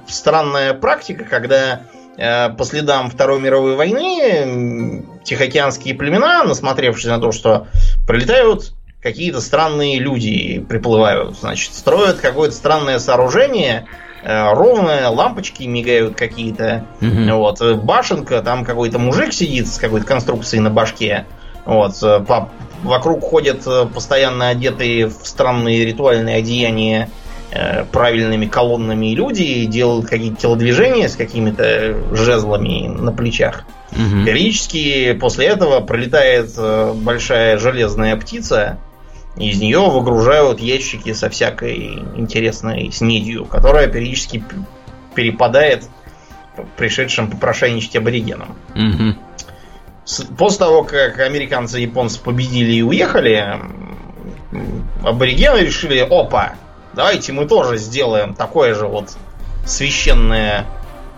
странная практика, когда по следам Второй мировой войны тихоокеанские племена, насмотревшись на то, что прилетают какие-то странные люди приплывают, значит, строят какое-то странное сооружение, э, ровное, лампочки мигают какие-то, угу. вот, башенка, там какой-то мужик сидит с какой-то конструкцией на башке, вот, э, по, вокруг ходят э, постоянно одетые в странные ритуальные одеяния правильными колоннами люди и делают какие-то телодвижения с какими-то жезлами на плечах. Угу. Периодически после этого пролетает большая железная птица, из нее выгружают ящики со всякой интересной снедью, которая периодически перепадает пришедшим попрошайничать аборигенам. Угу. После того, как американцы и японцы победили и уехали, аборигены решили, опа, давайте мы тоже сделаем такое же вот священное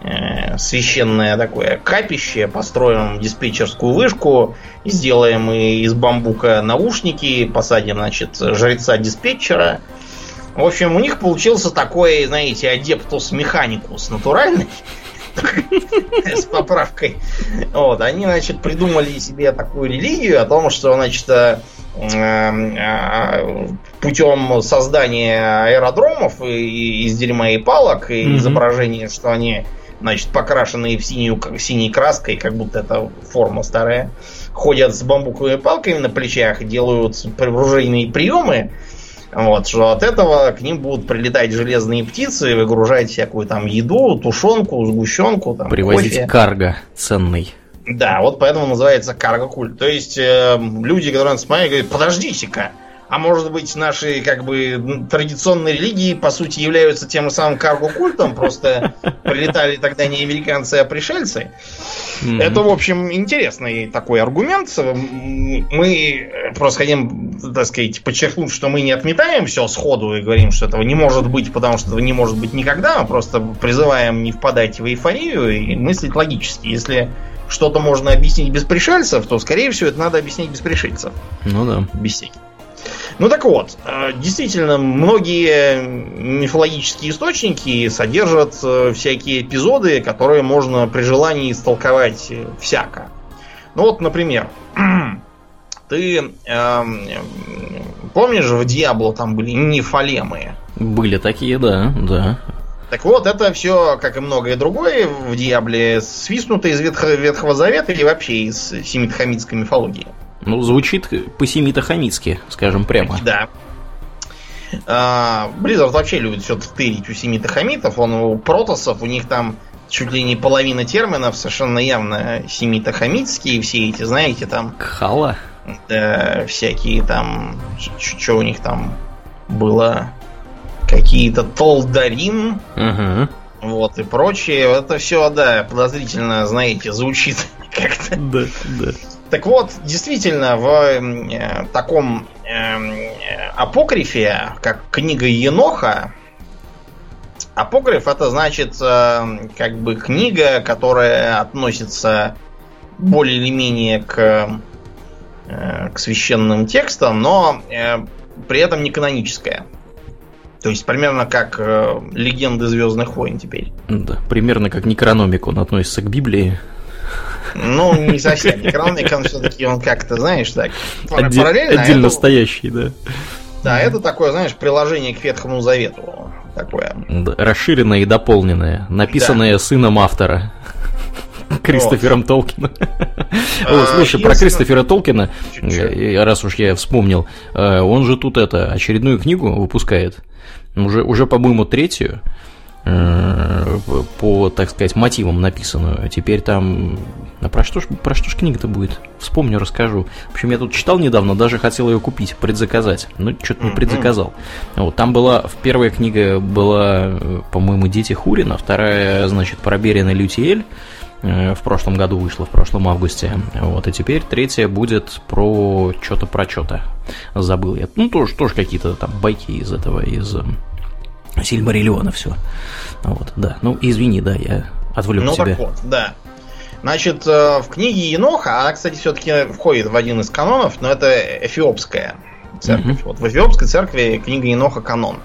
Э, священное такое капище, построим диспетчерскую вышку, сделаем из бамбука наушники, посадим, значит, жреца-диспетчера. В общем, у них получился такой, знаете, адептус механикус натуральный, с поправкой. Вот, они, значит, придумали себе такую религию о том, что, значит, э, э, путем создания аэродромов из дерьма и палок и изображения, что они значит, покрашенные в синюю, синей краской, как будто это форма старая, ходят с бамбуковыми палками на плечах и делают оружейные приемы, вот, что от этого к ним будут прилетать железные птицы, выгружать всякую там еду, тушенку, сгущенку, там, Привозить кофе. карго ценный. Да, вот поэтому называется карго-культ. То есть э, люди, которые смотрят, говорят, подождите-ка, а может быть, наши как бы традиционные религии, по сути, являются тем самым карго-культом, просто прилетали тогда не американцы, а пришельцы. Mm-hmm. Это, в общем, интересный такой аргумент. Мы просто хотим, так сказать, подчеркнуть, что мы не отметаем все сходу и говорим, что этого не может быть, потому что этого не может быть никогда. Мы просто призываем не впадать в эйфорию и мыслить логически. Если что-то можно объяснить без пришельцев, то, скорее всего, это надо объяснить без пришельцев. Ну да. Без всяких. Ну так вот, э, действительно, многие мифологические источники содержат э, всякие эпизоды, которые можно при желании истолковать всяко. Ну вот, например, ты э, помнишь, в Диабло там были нефалемы? Были такие, да, да. Так вот, это все, как и многое другое в Диабле, свистнуто из Ветхого, Ветхого Завета и вообще из семитхамитской мифологии. Ну, звучит по-семитохамитски, скажем прямо. Да. А, Blizzard вообще любит все тырить у семитохамитов. Он у протосов, у них там чуть ли не половина терминов совершенно явно семитохамитские. Все эти, знаете, там... Кхала? Да, всякие там... Что у них там было? Какие-то Толдарин. Угу. Вот и прочее. Это все, да, подозрительно, знаете, звучит как-то. Да, да. Так вот, действительно, в э, таком э, апокрифе, как книга Еноха, апокриф это значит э, как бы книга, которая относится более или менее к, к священным текстам, но при этом не каноническая. То есть примерно как э, легенды Звездных войн теперь. Да, примерно как Некрономик он относится к Библии. Ну, не совсем. Некрономикон все-таки он как-то, знаешь, так, Отдель, параллельно. Отдельно это, стоящий, да. Да, это такое, знаешь, приложение к Ветхому Завету. Такое. Расширенное и дополненное. Написанное да. сыном автора. Кристофером вот. Толкином. О, слушай, про Кристофера Толкина, раз уж я вспомнил, э, он же тут это очередную книгу выпускает. Уже, уже по-моему, третью. Э, по, так сказать, мотивам написанную. Теперь там... А про что ж, про что ж книга-то будет? Вспомню, расскажу. В общем, я тут читал недавно, даже хотел ее купить, предзаказать. Но что-то не предзаказал. Вот, там была... Первая книга была, э, по-моему, «Дети Хурина», вторая, значит, про Берина Лютиэль э, в прошлом году вышла, в прошлом августе. Вот, и теперь третья будет про что-то про что-то. Забыл я. Ну, тоже, тоже какие-то там байки из этого, из Сильмариллиона все. Вот, да. Ну, извини, да, я отвлек ну, тебя. Так вот, да. Значит, э, в книге Еноха, она, кстати, все-таки входит в один из канонов, но это эфиопская церковь. Mm-hmm. Вот в эфиопской церкви книга Еноха канон.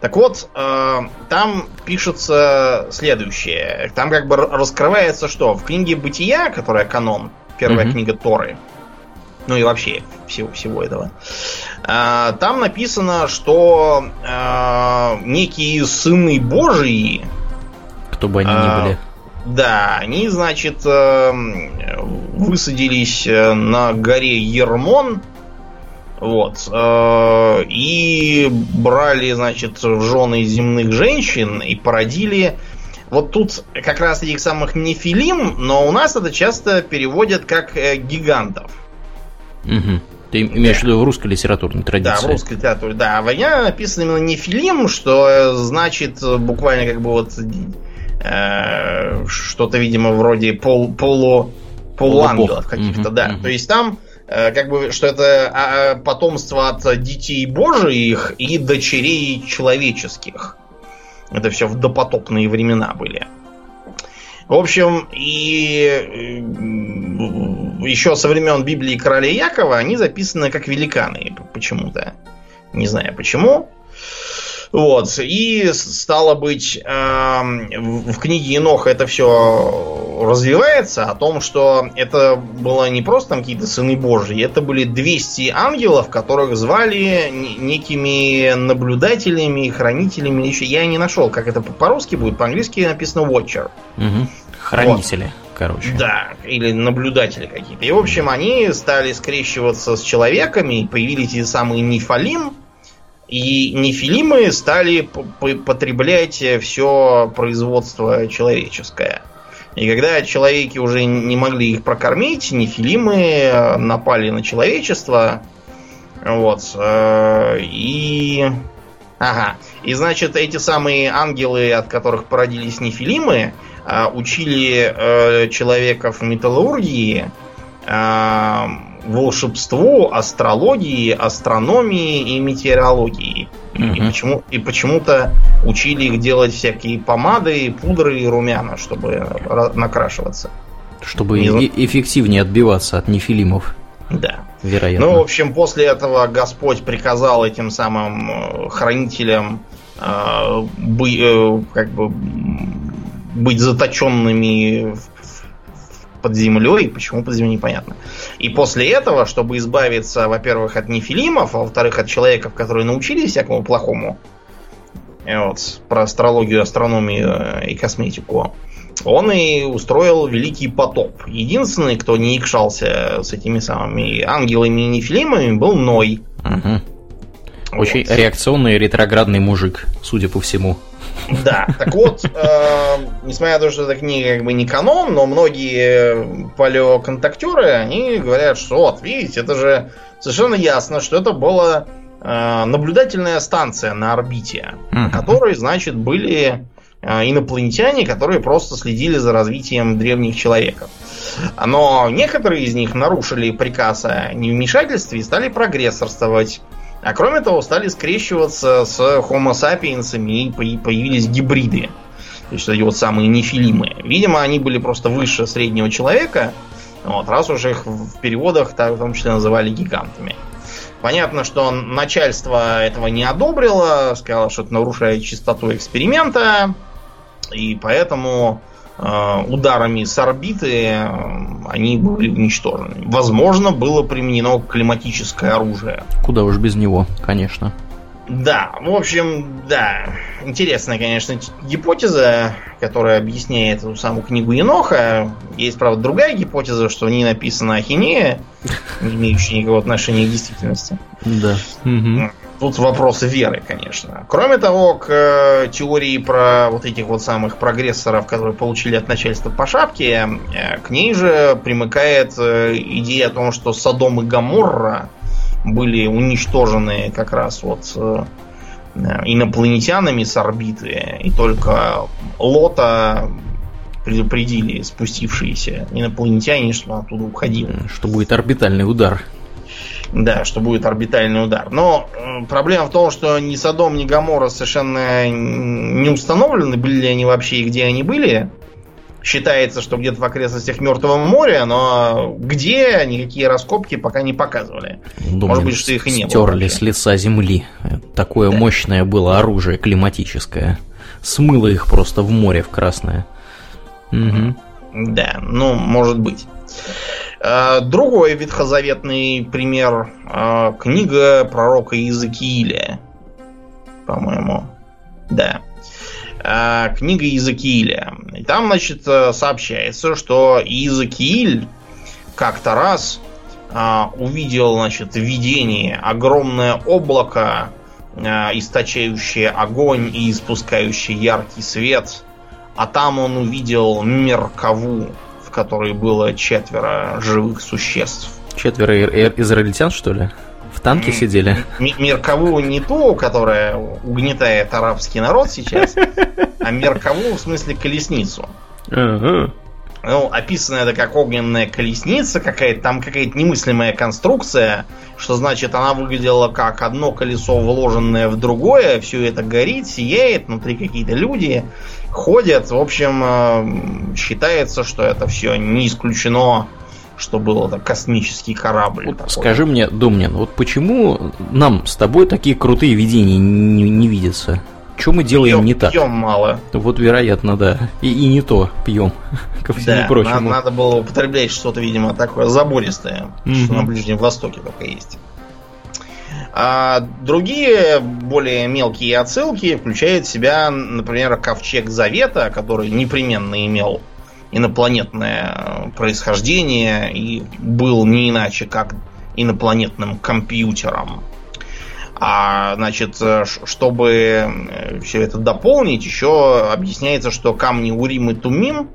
Так вот, э, там пишется следующее. Там как бы раскрывается, что в книге Бытия, которая канон, первая mm-hmm. книга Торы, ну и вообще всего, всего этого. А, там написано, что а, некие сыны Божии... Кто бы они ни а, были. Да, они, значит, э, высадились э, на горе Ермон, вот, э, и брали, значит, в жены земных женщин и породили вот тут как раз этих самых нефилим, но у нас это часто переводят как гигантов. Угу. Ты имеешь да. в виду в русской литературной традиции? Да, в русской литературе, да. Война написана именно не фильм, что значит буквально как бы вот э, что-то, видимо, вроде пол, полу, полуангелов каких-то, угу, да. Угу. То есть там э, как бы, что это а, а, потомство от детей божьих и дочерей человеческих. Это все в допотопные времена были. В общем, и э, еще со времен Библии короля Якова они записаны как великаны почему-то. Не знаю почему. Вот. И стало быть, эм, в книге Еноха это все развивается о том, что это было не просто там какие-то сыны Божьи, это были 200 ангелов, которых звали некими наблюдателями, хранителями. Еще я не нашел, как это по-русски будет. По-английски написано Watcher. Угу. Хранители. Вот короче. Да, или наблюдатели какие-то. И, в общем, они стали скрещиваться с человеками, появились эти самые нефалим, и нефилимы стали потреблять все производство человеческое. И когда человеки уже не могли их прокормить, нефилимы э, напали на человечество. Вот. Э, и... Ага. И значит, эти самые ангелы, от которых породились нефилимы, э, учили человеков металлургии, волшебству, астрологии, астрономии и метеорологии. Uh-huh. И, почему, и почему-то учили их делать всякие помады, пудры и румяна, чтобы накрашиваться. Чтобы Не... эффективнее отбиваться от нефилимов. Да. Вероятно. Ну, в общем, после этого Господь приказал этим самым э, хранителям э, бы, э, как бы быть заточенными в под землей. Почему под землей, непонятно. И после этого, чтобы избавиться, во-первых, от нефилимов, а во-вторых, от человеков, которые научились всякому плохому, вот, про астрологию, астрономию и косметику, он и устроил великий потоп. Единственный, кто не икшался с этими самыми ангелами и нефилимами, был Ной. Угу. Очень вот. реакционный ретроградный мужик, судя по всему. Да, так вот, э, несмотря на то, что эта книга как бы не канон, но многие палеоконтактеры, они говорят, что вот, видите, это же совершенно ясно, что это была э, наблюдательная станция на орбите, на которой, значит, были э, инопланетяне, которые просто следили за развитием древних человеков. Но некоторые из них нарушили приказ о невмешательстве и стали прогрессорствовать. А кроме того, стали скрещиваться с Homo sapiens и появились гибриды. То есть эти вот самые нефилимы. Видимо, они были просто выше среднего человека, вот, раз уж их в переводах так, в том числе называли гигантами. Понятно, что начальство этого не одобрило, сказало, что это нарушает чистоту эксперимента, и поэтому ударами с орбиты э, они были уничтожены. Возможно, было применено климатическое оружие. Куда уж без него, конечно. Да, в общем, да. Интересная, конечно, гипотеза, которая объясняет эту самую книгу Еноха. Есть, правда, другая гипотеза, что в ней написана ахинея, не имеющая никакого отношения к действительности. Да. Угу. Тут вопрос веры, конечно. Кроме того, к э, теории про вот этих вот самых прогрессоров, которые получили от начальства по шапке, э, к ней же примыкает э, идея о том, что Содом и Гаморра были уничтожены как раз вот инопланетянами с орбиты, и только Лота предупредили спустившиеся инопланетяне, что оттуда уходил. Что будет орбитальный удар. Да, что будет орбитальный удар. Но э, проблема в том, что ни Содом, ни Гамора совершенно не установлены, были ли они вообще и где они были. Считается, что где-то в окрестностях Мертвого моря, но где никакие раскопки пока не показывали. Думаю, Может быть, что их и не было. Стерли с лица земли. Такое да. мощное было оружие климатическое. Смыло их просто в море в красное. Угу. Да, ну, может быть. Э, другой ветхозаветный пример э, книга пророка Иезекииля, по-моему. Да. Э, книга Иезекииля. И там, значит, сообщается, что Иезекииль как-то раз увидел, значит, видение огромное облако, источающее огонь и испускающее яркий свет. А там он увидел Меркову, которой было четверо живых существ. Четверо израильтян, что ли? В танке сидели? Меркову не ту, которая угнетает арабский народ сейчас, а Меркову в смысле колесницу. Ну, описано это как огненная колесница, какая-то там какая-то немыслимая конструкция, что значит она выглядела как одно колесо, вложенное в другое, все это горит, сияет, внутри какие-то люди ходят. В общем, э, считается, что это все не исключено, что был это космический корабль. Вот скажи мне, Домнин, вот почему нам с тобой такие крутые видения не, не видятся? Что мы делаем пьем, не так? Пьем мало. Вот, вероятно, да. И, и не то пьем, ко всему да, прочему. Надо, надо было употреблять что-то, видимо, такое забористое, mm-hmm. что на Ближнем Востоке только есть. А другие, более мелкие отсылки включают в себя, например, ковчег Завета, который непременно имел инопланетное происхождение и был не иначе как инопланетным компьютером. А, значит, чтобы все это дополнить, еще объясняется, что камни Урим и Тумим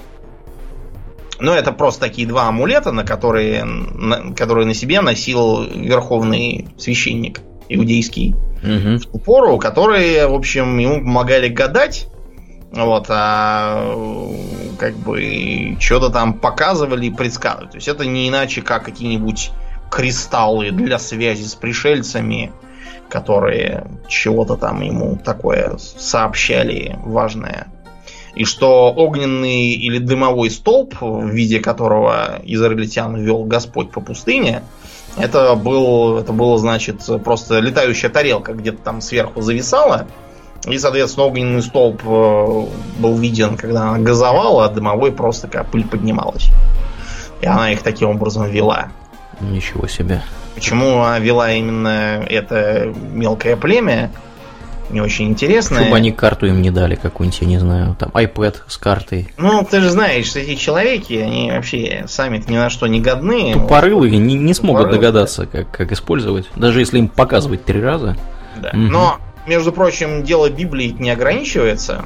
ну, это просто такие два амулета, на которые, на, которые на себе носил верховный священник иудейский угу. в ту пору, которые, в общем, ему помогали гадать. Вот, а как бы что-то там показывали и предсказывали. То есть это не иначе, как какие-нибудь кристаллы для связи с пришельцами, которые чего-то там ему такое сообщали важное. И что огненный или дымовой столб, в виде которого израильтян вел Господь по пустыне, это был, это было, значит, просто летающая тарелка где-то там сверху зависала. И, соответственно, огненный столб э, был виден, когда она газовала, а дымовой просто как пыль поднималась. И она их таким образом вела. Ничего себе. Почему она вела именно это мелкое племя, не очень интересное. Чтобы они карту им не дали какую-нибудь, я не знаю, там iPad с картой. Ну, ты же знаешь, что эти человеки, они вообще сами ни на что не годны. Тупорылые не, не смогут Тупорылые. догадаться, как, как использовать, даже если им показывать три раза. Да. Угу. Но, между прочим, дело Библии не ограничивается.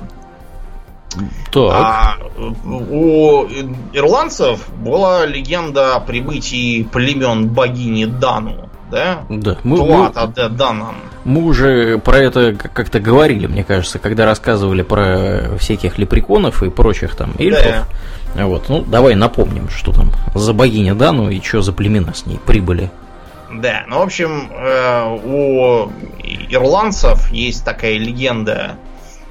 Так. А у ирландцев была легенда о прибытии племен богини Дану да? Да. Мы, Туата мы, Данан. Мы уже про это как-то говорили, мне кажется, когда рассказывали про всяких лепреконов и прочих там эльфов. Да. Вот, ну давай напомним, что там за богиня Дану и что за племена с ней прибыли. Да, ну в общем, э, у ирландцев есть такая легенда,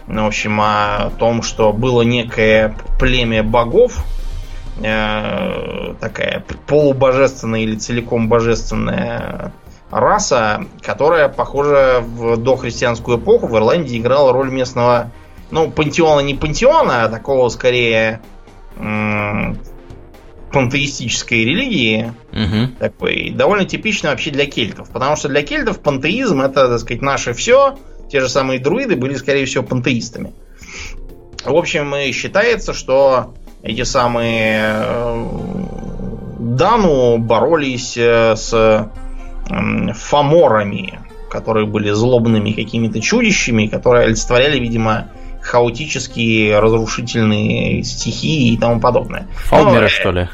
в общем, о том, что было некое племя богов, Э, такая полубожественная или целиком божественная раса, которая, похоже, в дохристианскую эпоху в Ирландии играла роль местного, ну, пантеона не пантеона, а такого скорее пантеистической религии. Угу. Такой, довольно типично вообще для кельтов. Потому что для кельтов пантеизм это, так сказать, наше все. Те же самые друиды были, скорее всего, пантеистами. В общем, считается, что эти самые э, Дану боролись э, с фаморами, которые были злобными какими-то чудищами, которые олицетворяли, видимо, хаотические, разрушительные стихии и тому подобное. Фалмеры, Но, что ли?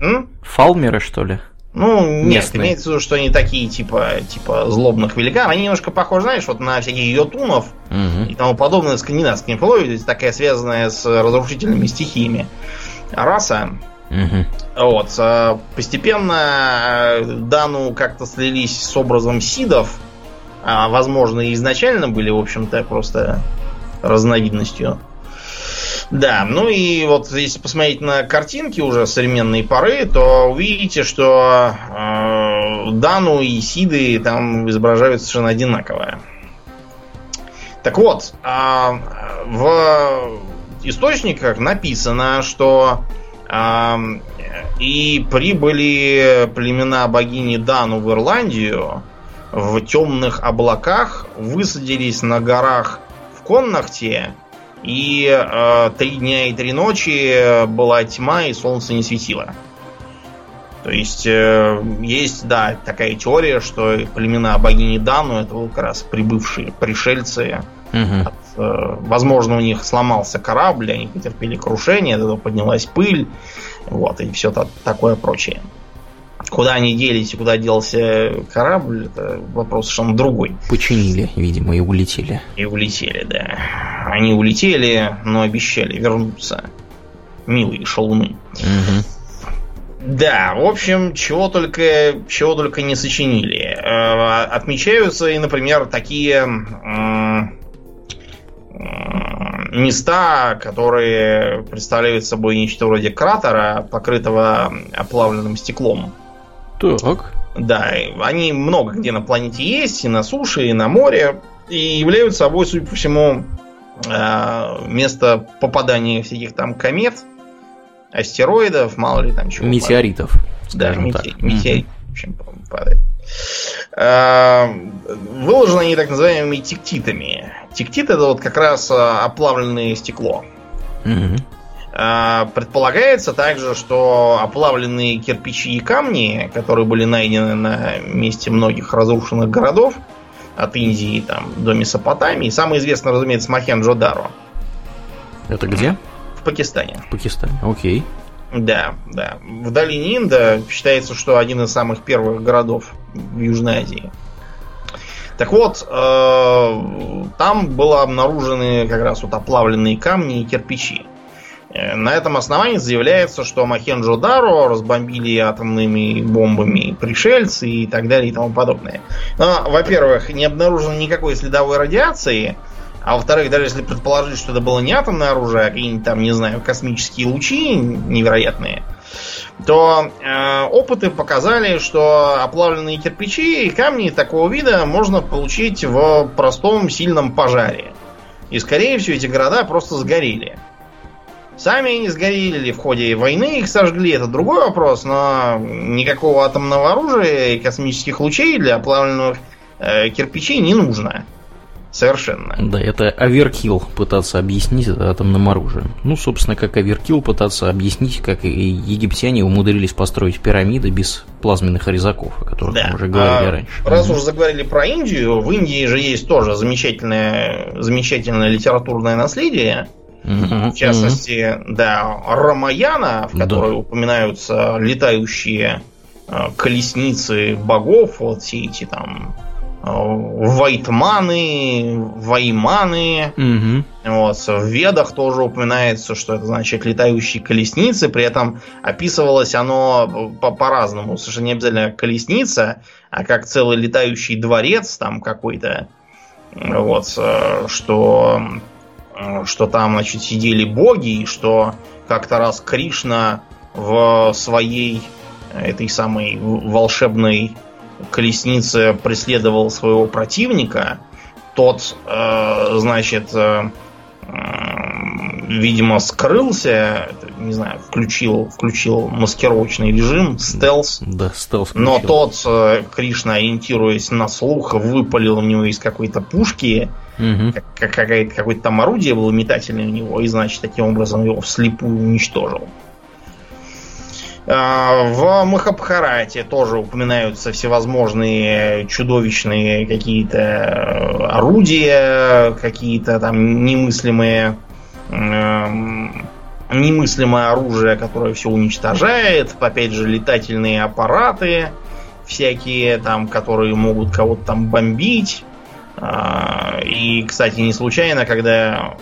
М? Фалмеры, что ли? Ну, нет, имеется в виду, что они такие, типа, типа злобных великанов. Они немножко похожи, знаешь, вот на всяких йотунов угу. и тому подобное скандинавской мифологии, такая связанная с разрушительными стихиями раса. Угу. Вот. А постепенно э, Дану как-то слились с образом сидов. А, возможно, и изначально были, в общем-то, просто разновидностью да, ну и вот если посмотреть на картинки уже современной поры, то увидите, что э, Дану и Сиды там изображают совершенно одинаково. Так вот, э, в источниках написано, что э, и прибыли племена богини Дану в Ирландию в темных облаках, высадились на горах в Коннахте и э, три дня и три ночи была тьма, и солнце не светило. То есть э, есть, да, такая теория, что племена богини Дану это как раз прибывшие пришельцы. Угу. От, э, возможно, у них сломался корабль, они потерпели крушение, этого поднялась пыль, вот, и все такое прочее. Куда они делись и куда делся корабль, это вопрос совершенно другой. Починили, видимо, и улетели. И улетели, да. Они улетели, но обещали вернуться. Милые шалуны. Угу. Да, в общем, чего только, чего только не сочинили. Э, отмечаются и, например, такие места, которые представляют собой нечто вроде кратера, покрытого оплавленным стеклом. Так. Да, они много где на планете есть, и на суше, и на море, и являются собой, судя по всему, э, место попадания всяких там комет, астероидов, мало ли там чего. Метеоритов. Да, мете- метеорит, в общем, падает. Э, выложены они так называемыми тектитами. Тектит это вот как раз э, оплавленное стекло. Угу. А, предполагается также, что оплавленные кирпичи и камни, которые были найдены на месте многих разрушенных городов, от Индии там, до Месопотамии, самый известный, разумеется, Махенджо-Даро. Это где? В Пакистане. В Пакистане, окей. Да, да. В долине Инда считается, что один из самых первых городов в Южной Азии. Так вот, э, там были обнаружены как раз вот оплавленные камни и кирпичи. Э, на этом основании заявляется, что Махенджо-Даро разбомбили атомными бомбами пришельцы и так далее и тому подобное. Но, во-первых, не обнаружено никакой следовой радиации, а во-вторых, даже если предположить, что это было не атомное оружие, а какие-нибудь там, не знаю, космические лучи невероятные, то э, опыты показали, что оплавленные кирпичи и камни такого вида можно получить в простом сильном пожаре. И, скорее всего, эти города просто сгорели. Сами они сгорели в ходе войны их сожгли, это другой вопрос, но никакого атомного оружия и космических лучей для оплавленных э, кирпичей не нужно. Совершенно. Да, это оверкилл пытаться объяснить это атомным оружием. Ну, собственно, как оверкилл пытаться объяснить, как и египтяне умудрились построить пирамиды без плазменных резаков, о которых да. мы уже говорили а, раньше. Раз уже заговорили про Индию, в Индии же есть тоже замечательное, замечательное литературное наследие. В частности, да, Рамаяна, в которой да. упоминаются летающие э, колесницы богов, вот все эти там Вайтманы, Вайманы. Угу. Вот, в Ведах тоже упоминается, что это значит летающие колесницы. При этом описывалось оно по-разному. Совершенно не обязательно колесница, а как целый летающий дворец там какой-то. Вот, что, что там, значит, сидели боги, и что как-то раз Кришна в своей этой самой волшебной колеснице преследовал своего противника, тот, э, значит, э, э, видимо, скрылся, не знаю, включил, включил маскировочный режим, стелс. Да, стелс. Включил. Но тот, э, Кришна, ориентируясь на слух, выпалил у него из какой-то пушки, угу. как, какое-то там орудие было метательное у него, и, значит, таким образом его вслепую уничтожил. А, в Махабхарате тоже упоминаются всевозможные чудовищные какие-то э, орудия, какие-то там немыслимые эм, немыслимое оружие, которое все уничтожает, опять же летательные аппараты всякие там, которые могут кого-то там бомбить. И, кстати, не случайно, когда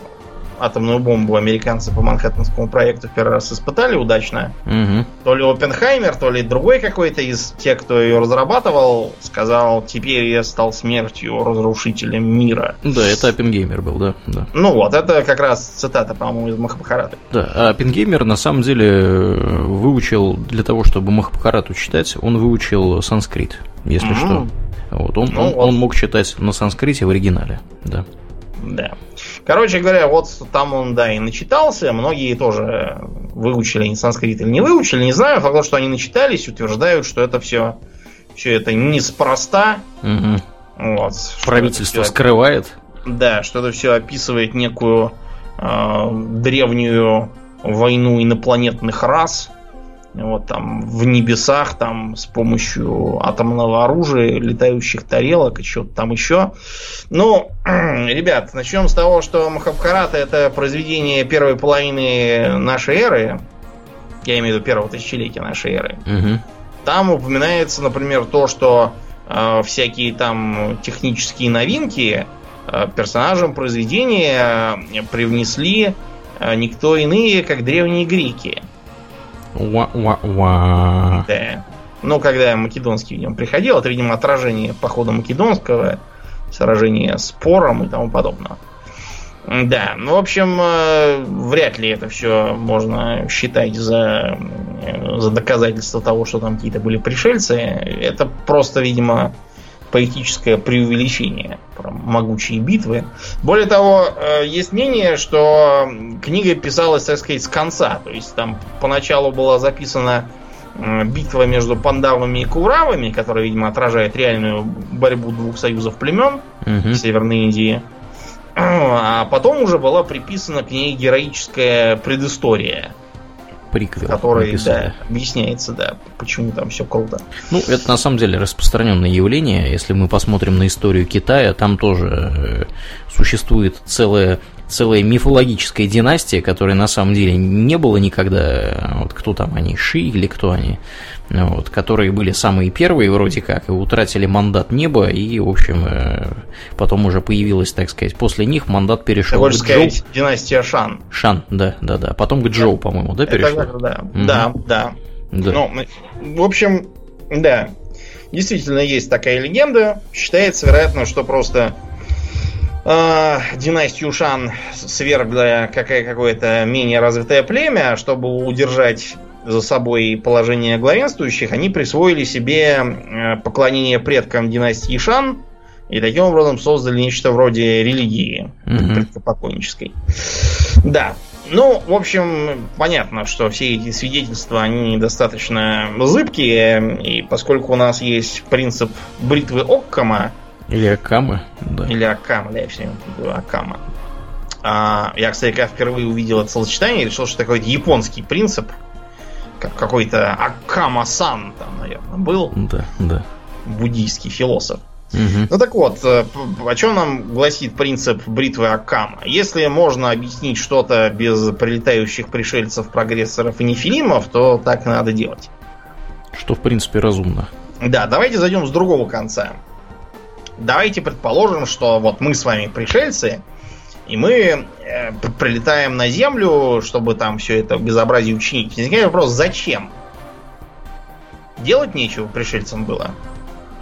атомную бомбу американцы по Манхэттенскому проекту в первый раз испытали удачно. Угу. То ли Оппенхаймер, то ли другой какой-то из тех, кто ее разрабатывал, сказал, теперь я стал смертью разрушителем мира. Да, это Оппенгеймер был, да. да. Ну вот, это как раз цитата, по-моему, из Махабхараты. Да, а Оппенгеймер на самом деле выучил, для того, чтобы Махабхарату читать, он выучил санскрит, если угу. что. Вот, он, ну, он, вот. он мог читать на санскрите в оригинале, да. Да. Короче говоря, вот там он, да, и начитался. Многие тоже выучили санскрит или не выучили, не знаю. Факт, что они начитались, утверждают, что это все, все это неспроста. Угу. Вот, Правительство все, скрывает. Да, что это все описывает некую э, древнюю войну инопланетных рас вот там в небесах, там с помощью атомного оружия, летающих тарелок и что-то там еще. Ну, ребят, начнем с того, что Махабхарата это произведение первой половины нашей эры. Я имею в виду первого тысячелетия нашей эры. Угу. Там упоминается, например, то, что э, всякие там технические новинки э, персонажам произведения э, привнесли э, никто иные, как древние греки. Уа-уа-уа. Да. Ну, когда Македонский в нем приходил, это, видимо, отражение похода Македонского, сражения с Пором и тому подобное. Да, ну, в общем, э, вряд ли это все можно считать за, э, за доказательство того, что там какие-то были пришельцы. Это просто, видимо, поэтическое преувеличение про могучие битвы. Более того, э, есть мнение, что книга писалась, так сказать, с конца. То есть там поначалу была записана битва между пандавами и куравами, которая, видимо, отражает реальную борьбу двух союзов племен угу. Северной Индии. А потом уже была приписана к ней героическая предыстория приквел. Который, да, объясняется, да, почему там все круто. Ну, это на самом деле распространенное явление. Если мы посмотрим на историю Китая, там тоже э, существует целая целая мифологическая династия, которой на самом деле не было никогда, вот кто там они, Ши или кто они, вот, которые были самые первые вроде как, и утратили мандат неба, и, в общем, э, потом уже появилась, так сказать, после них мандат перешел к Джоу. сказать, династия Шан. Шан, да, да, да. Потом к Джоу, по-моему, да, перешел? Это, да, угу. да, да. да. Ну, в общем, да, действительно есть такая легенда. Считается, вероятно, что просто э, династию Шан свергла какое-то менее развитое племя, чтобы удержать за собой положение главенствующих, они присвоили себе э, поклонение предкам династии Шан и таким образом создали нечто вроде религии mm-hmm. предкопокойнической. Да. Ну, в общем, понятно, что все эти свидетельства, они достаточно зыбкие, и поскольку у нас есть принцип бритвы Оккама, Или Акама, да. Или Акама, да, я все время Акама. А, я, кстати, когда впервые увидел это словосочетание, решил, что это какой-то японский принцип. Как какой-то Акама-сан там, наверное, был. Да, да. Буддийский философ. Угу. Ну так вот, э, о чем нам гласит принцип бритвы Акама? Если можно объяснить что-то без прилетающих пришельцев, прогрессоров и нефилимов, то так и надо делать. Что, в принципе, разумно. Да, давайте зайдем с другого конца. Давайте предположим, что вот мы с вами пришельцы, и мы э, прилетаем на Землю, чтобы там все это безобразие учинить. Возникает вопрос, зачем? Делать нечего пришельцам было.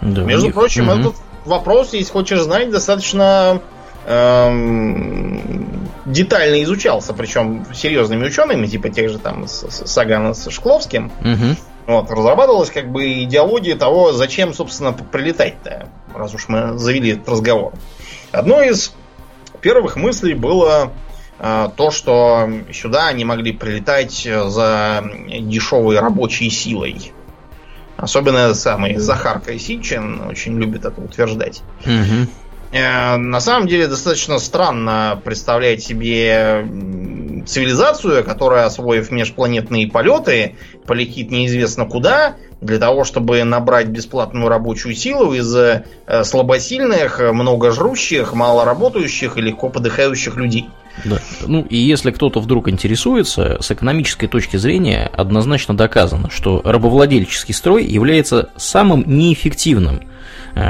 Да, Между них... прочим, угу. этот вопрос, если хочешь знать, достаточно эм, детально изучался, причем серьезными учеными, типа тех же там Сагана с Шкловским. Угу. Вот, разрабатывалась как бы идеология того, зачем, собственно, прилетать-то, раз уж мы завели этот разговор. Одно из первых мыслей было э, то, что сюда они могли прилетать за дешевой рабочей силой. Особенно самый Захар Кайсичин очень любит это утверждать. Угу. На самом деле достаточно странно представлять себе цивилизацию, которая, освоив межпланетные полеты, полетит неизвестно куда, для того, чтобы набрать бесплатную рабочую силу из э, слабосильных, многожрущих, малоработающих и легко подыхающих людей. Да. Ну и если кто-то вдруг интересуется, с экономической точки зрения однозначно доказано, что рабовладельческий строй является самым неэффективным э,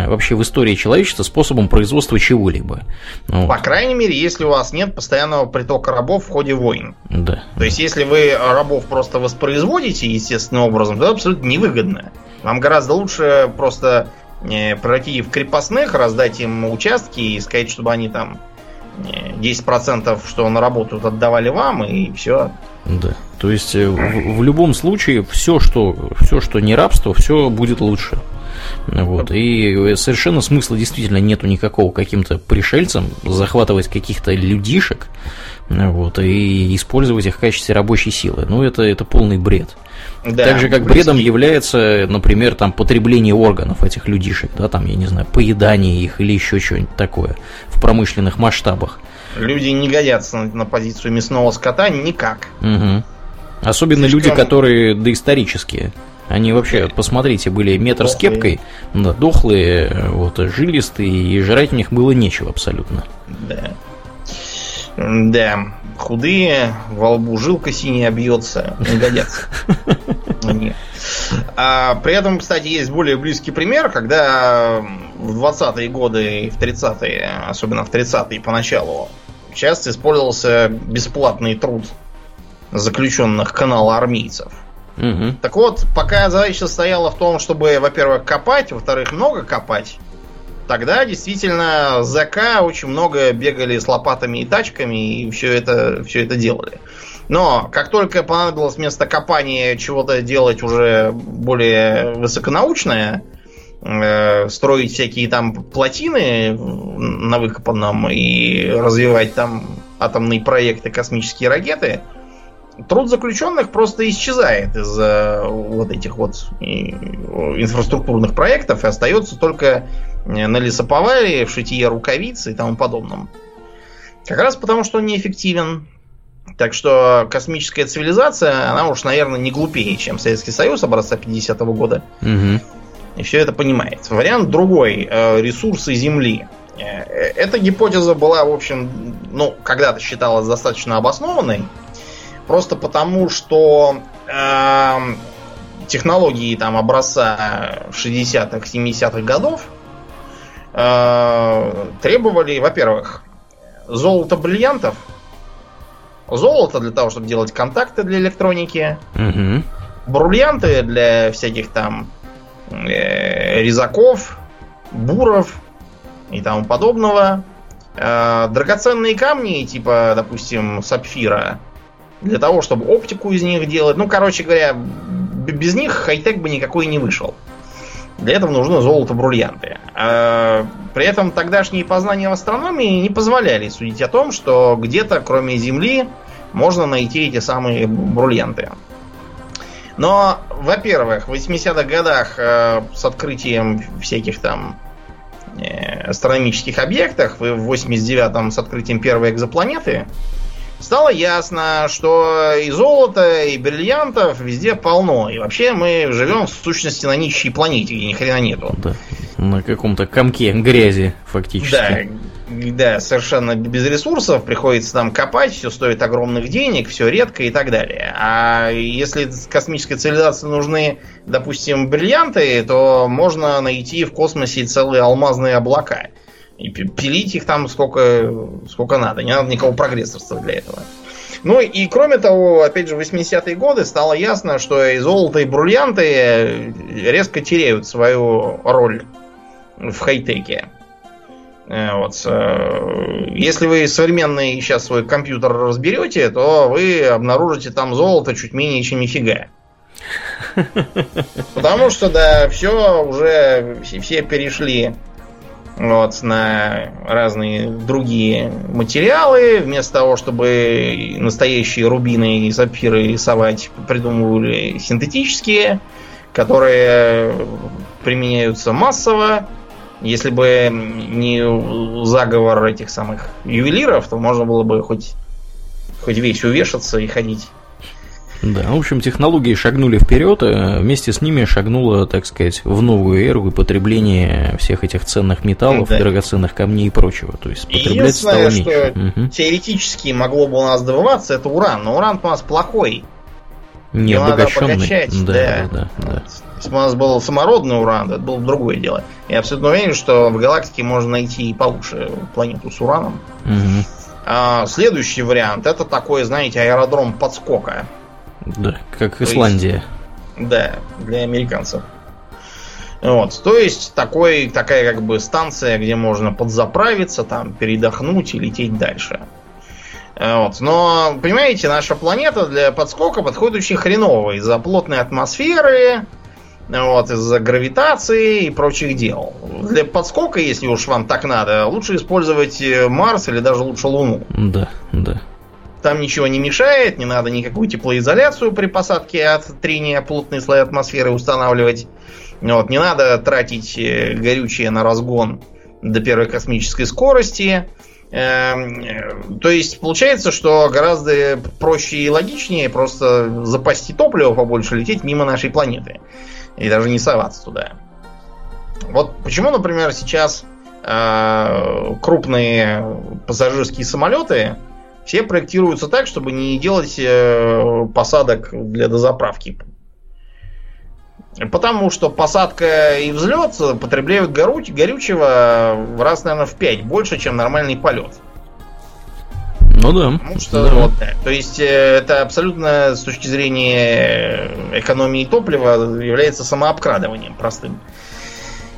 вообще в истории человечества способом производства чего-либо. Вот. По крайней мере, если у вас нет постоянного притока рабов в ходе войн. Да. То есть, если вы рабов просто воспроизводите естественным образом, то это абсолютно невыгодно. Вам гораздо лучше просто э, превратить их в крепостных, раздать им участки и сказать, чтобы они там 10%, что на работу отдавали вам, и все. Да. То есть э, в, в любом случае все, что, все, что не рабство, все будет лучше. Вот. И совершенно смысла действительно нету никакого каким-то пришельцам захватывать каких-то людишек вот, и использовать их в качестве рабочей силы. Ну, это, это полный бред. Да, так же, как бредом является, например, там, потребление органов этих людишек, да, там, я не знаю, поедание их или еще что-нибудь такое в промышленных масштабах. Люди не годятся на, на позицию мясного скота никак. Угу. Особенно Слишком... люди, которые доисторические. Они вообще, посмотрите, были метр с кепкой, да, дохлые, вот, жилистые, и жрать у них было нечего абсолютно. Да. Да, худые, во лбу жилка синяя бьется, не годятся. А, при этом, кстати, есть более близкий пример, когда в 20-е годы и в 30-е, особенно в 30-е поначалу, часто использовался бесплатный труд заключенных канала армейцев. Угу. Так вот, пока задача состояла в том, чтобы, во-первых, копать, во-вторых, много копать, тогда действительно ЗК очень много бегали с лопатами и тачками и все это, все это делали. Но как только понадобилось вместо копания чего-то делать уже более высоконаучное, э, строить всякие там плотины на выкопанном и развивать там атомные проекты, космические ракеты, труд заключенных просто исчезает из э, вот этих вот инфраструктурных проектов и остается только э, на лесоповале, в шитье рукавиц и тому подобном. Как раз потому, что он неэффективен. Так что космическая цивилизация, она уж, наверное, не глупее, чем Советский Союз образца 50-го года. Угу. И все это понимает. Вариант другой. Э, ресурсы Земли. Эта гипотеза была, в общем, ну, когда-то считалась достаточно обоснованной. Просто потому, что э, технологии там образца 60-х, 70-х годов э, требовали, во-первых, золото бриллиантов. Золото для того, чтобы делать контакты для электроники. Угу. Бриллианты для всяких там э, резаков, буров и тому подобного. Э, драгоценные камни, типа, допустим, сапфира, для того, чтобы оптику из них делать. Ну, короче говоря, без них хай-тек бы никакой не вышел. Для этого нужно золото-бриллианты. А, при этом тогдашние познания в астрономии не позволяли судить о том, что где-то, кроме Земли, можно найти эти самые бриллианты. Но, во-первых, в 80-х годах э, с открытием всяких там астрономических объектах, в 89-м с открытием первой экзопланеты, стало ясно, что и золота, и бриллиантов везде полно. И вообще мы живем в сущности на нищей планете, где ни хрена нету. Да. На каком-то комке грязи, фактически. Да, да, совершенно без ресурсов, приходится там копать, все стоит огромных денег, все редко и так далее. А если космической цивилизации нужны, допустим, бриллианты, то можно найти в космосе целые алмазные облака. И пилить их там сколько, сколько надо. Не надо никакого прогрессорства для этого. Ну и кроме того, опять же, в 80-е годы стало ясно, что и золото, и бриллианты резко теряют свою роль в хай-теке. Э, вот. Э, если вы современный сейчас свой компьютер разберете, то вы обнаружите там золото чуть менее, чем нифига. Потому что, да, все уже, все перешли вот, на разные другие материалы. Вместо того, чтобы настоящие рубины и сапфиры рисовать, придумывали синтетические, которые применяются массово. Если бы не заговор этих самых ювелиров, то можно было бы хоть, хоть весь увешаться и ходить. Да, в общем, технологии шагнули вперед, а вместе с ними шагнуло, так сказать, в новую эру и потребление всех этих ценных металлов, да. драгоценных камней и прочего. То есть потреблять стало меньше. что угу. теоретически могло бы у нас добываться, это уран, но уран у нас плохой. Не обогащенный. Да, да, да, да. Если бы у нас был самородный уран, это было бы другое дело. Я абсолютно уверен, что в галактике можно найти и получше планету с ураном. Угу. А, следующий вариант это такой, знаете, аэродром подскока. Да, как Исландия. Есть, да, для американцев. Вот, то есть такой, такая как бы станция, где можно подзаправиться, там передохнуть и лететь дальше. Вот. Но, понимаете, наша планета для подскока подходит очень хреново из-за плотной атмосферы, вот, из-за гравитации и прочих дел. Для подскока, если уж вам так надо, лучше использовать э, Марс или даже лучше Луну. Да, да. Там ничего не мешает, не надо никакую теплоизоляцию при посадке от трения плотной слои атмосферы устанавливать. Вот, не надо тратить э, горючее на разгон до первой космической скорости. Эм, э, то есть получается, что гораздо проще и логичнее просто запасти топливо побольше, лететь мимо нашей планеты. И даже не соваться туда. Вот почему, например, сейчас э, крупные пассажирские самолеты все проектируются так, чтобы не делать э, посадок для дозаправки. Потому что посадка и взлет потребляют горючего в раз, наверное, в 5 больше, чем нормальный полет. Ну да. Потому что, да. Вот, да. То есть э, это абсолютно с точки зрения экономии топлива является самообкрадыванием простым.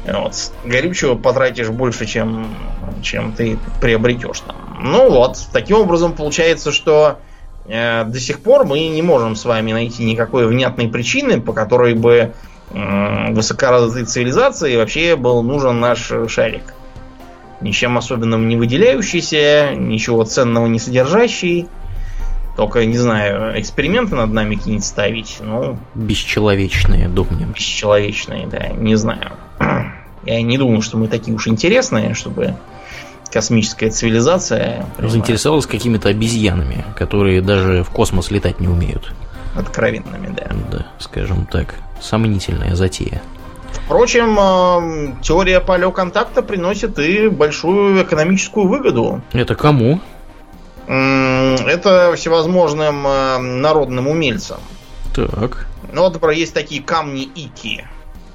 Вот. Горючего потратишь больше, чем, чем ты приобретешь там. Ну вот, таким образом получается, что э, до сих пор мы не можем с вами найти никакой внятной причины, по которой бы э, высокоразвитой цивилизации вообще был нужен наш шарик ничем особенным не выделяющийся, ничего ценного не содержащий. Только, не знаю, эксперименты над нами какие-нибудь ставить, ну... Бесчеловечные, думаю. Бесчеловечные, да, не знаю. Я не думаю, что мы такие уж интересные, чтобы космическая цивилизация... Заинтересовалась какими-то обезьянами, которые даже в космос летать не умеют. Откровенными, да. Да, скажем так, сомнительная затея. Впрочем, эм, теория палеоконтакта приносит и большую экономическую выгоду. Это кому? Это всевозможным эм, народным умельцам. Так. Ну вот, например, есть такие камни Ики.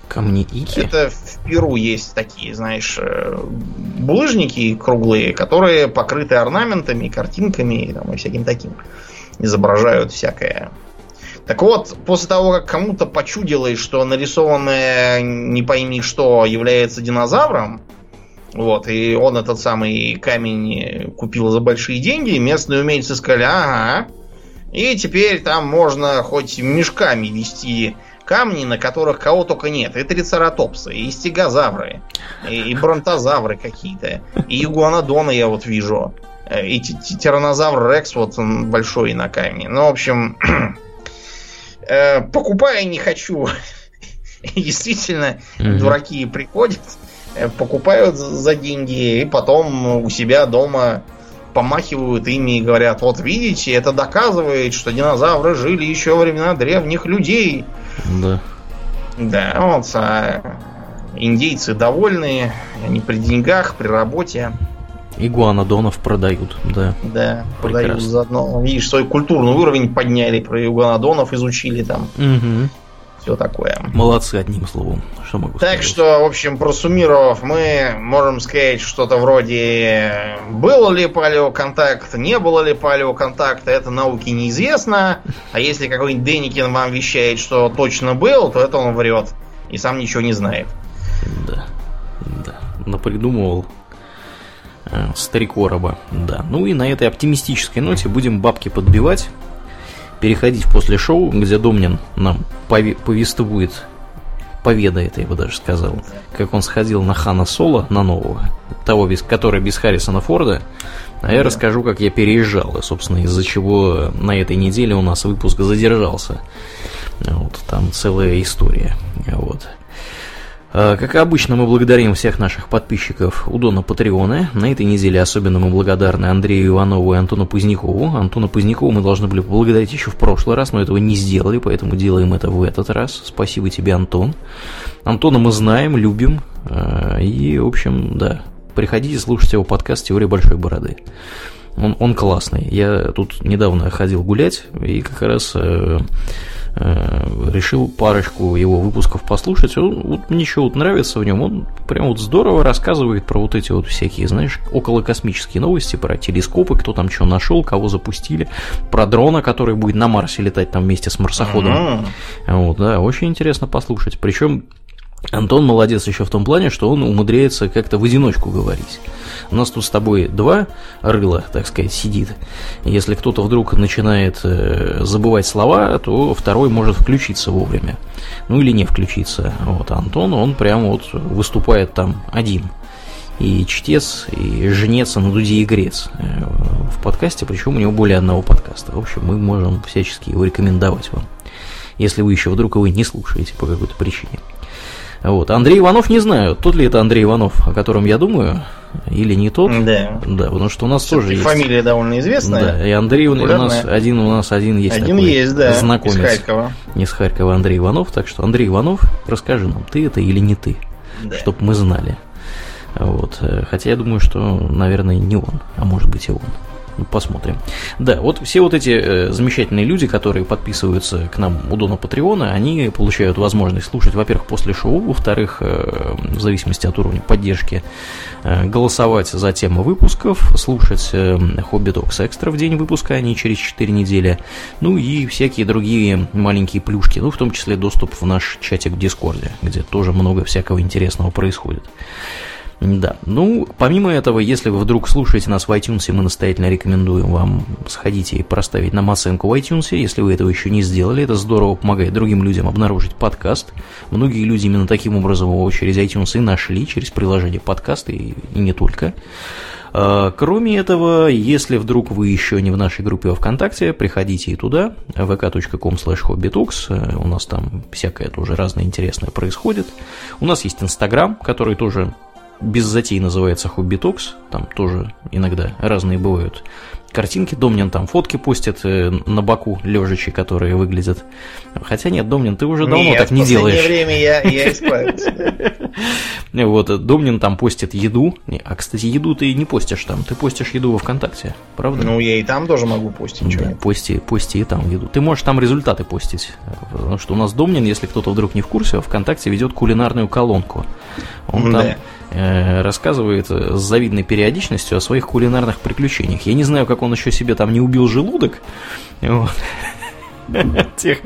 Камни Ики? Это в Перу есть такие, знаешь, э, булыжники круглые, которые покрыты орнаментами, картинками там, и всяким таким. Изображают всякое так вот, после того, как кому-то почудилось, что нарисованное не пойми что является динозавром, вот, и он этот самый камень купил за большие деньги, местные умельцы сказали, ага, и теперь там можно хоть мешками вести камни, на которых кого только нет. И трицератопсы, и стегозавры, и, и бронтозавры какие-то, и игуанодоны я вот вижу, и тиранозавр Рекс вот он большой на камне. Ну, в общем, Э, покупая не хочу. Действительно, mm-hmm. дураки приходят, э, покупают за деньги и потом у себя дома помахивают ими и говорят, вот видите, это доказывает, что динозавры жили еще во времена древних людей. Да. Да, вот а индейцы довольны, они при деньгах, при работе. Игуанодонов продают, да. Да, Прекрасно. продают заодно. Видишь, свой культурный уровень подняли, про игуанодонов изучили там. Угу. Все такое. Молодцы, одним словом. Что могу так сказать? что, в общем, просуммировав, мы можем сказать что-то вроде был ли палеоконтакт, не было ли палеоконтакта, это науке неизвестно. А если какой-нибудь Деникин вам вещает, что точно был, то это он врет. И сам ничего не знает. Да. Да. Напридумывал э, старик Ороба. Да. Ну и на этой оптимистической ноте будем бабки подбивать. Переходить после шоу, где Домнин нам повествует, поведает, я бы даже сказал, как он сходил на Хана Соло, на нового, того, который без Харрисона Форда, а я да. расскажу, как я переезжал, и, собственно, из-за чего на этой неделе у нас выпуск задержался. Вот, там целая история. Вот. А, как обычно, мы благодарим всех наших подписчиков у Дона Патреона. На этой неделе особенно мы благодарны Андрею Иванову и Антону Позднякову. Антона Позднякова мы должны были поблагодарить еще в прошлый раз, но этого не сделали, поэтому делаем это в этот раз. Спасибо тебе, Антон. Антона мы знаем, любим. А, и, в общем, да, приходите слушать его подкаст «Теория большой бороды». Он, он классный. Я тут недавно ходил гулять, и как раз э, э, решил парочку его выпусков послушать. Он, вот, мне еще вот нравится в нем. Он прям вот здорово рассказывает про вот эти вот всякие, знаешь, околокосмические новости, про телескопы, кто там что нашел, кого запустили, про дрона, который будет на Марсе летать там вместе с марсоходом. Uh-huh. Вот, да, очень интересно послушать. Причем Антон молодец еще в том плане, что он умудряется как-то в одиночку говорить. У нас тут с тобой два рыла, так сказать, сидит. Если кто-то вдруг начинает э, забывать слова, то второй может включиться вовремя. Ну или не включиться. Вот Антон, он прям вот выступает там один. И чтец, и женец на дуде и грец э, в подкасте, причем у него более одного подкаста. В общем, мы можем всячески его рекомендовать вам, если вы еще вдруг его не слушаете по какой-то причине. Вот. Андрей Иванов не знаю, тот ли это Андрей Иванов, о котором я думаю, или не тот. Да. Да, потому что у нас тоже есть. Фамилия довольно известная. Да, и Андрей у нас один у нас один есть один такой есть, да, знакомец. Из Харькова. Не с Харькова Андрей Иванов, так что Андрей Иванов, расскажи нам, ты это или не ты, да. чтобы мы знали. Вот. Хотя я думаю, что, наверное, не он, а может быть и он. Посмотрим. Да, вот все вот эти э, замечательные люди, которые подписываются к нам на Патреоне, они получают возможность слушать, во-первых, после шоу, во-вторых, э, в зависимости от уровня поддержки, э, голосовать за темы выпусков, слушать э, Hobby Talks Extra в день выпуска, а не через 4 недели, ну и всякие другие маленькие плюшки, ну, в том числе доступ в наш чатик в Дискорде, где тоже много всякого интересного происходит. Да. Ну, помимо этого, если вы вдруг слушаете нас в iTunes, мы настоятельно рекомендуем вам сходить и проставить нам оценку в iTunes. Если вы этого еще не сделали, это здорово помогает другим людям обнаружить подкаст. Многие люди именно таким образом его через iTunes и нашли, через приложение подкаста, и, не только. А, кроме этого, если вдруг вы еще не в нашей группе во ВКонтакте, приходите и туда, vk.com slash у нас там всякое тоже разное интересное происходит. У нас есть Инстаграм, который тоже без затей называется Хобби Токс, там тоже иногда разные бывают картинки. Домнин там фотки постит э, на боку лежачи, которые выглядят. Хотя нет, Домнин, ты уже давно нет, так не делаешь. в время я, я исправился. Вот, Домнин там постит еду. А, кстати, еду ты не постишь там. Ты постишь еду во ВКонтакте, правда? Ну, я и там тоже могу постить. Да, пости, пости и там еду. Ты можешь там результаты постить. Потому что у нас Домнин, если кто-то вдруг не в курсе, во ВКонтакте ведет кулинарную колонку. Он там рассказывает с завидной периодичностью о своих кулинарных приключениях. Я не знаю, как он еще себе там не убил желудок. Вот. От тех,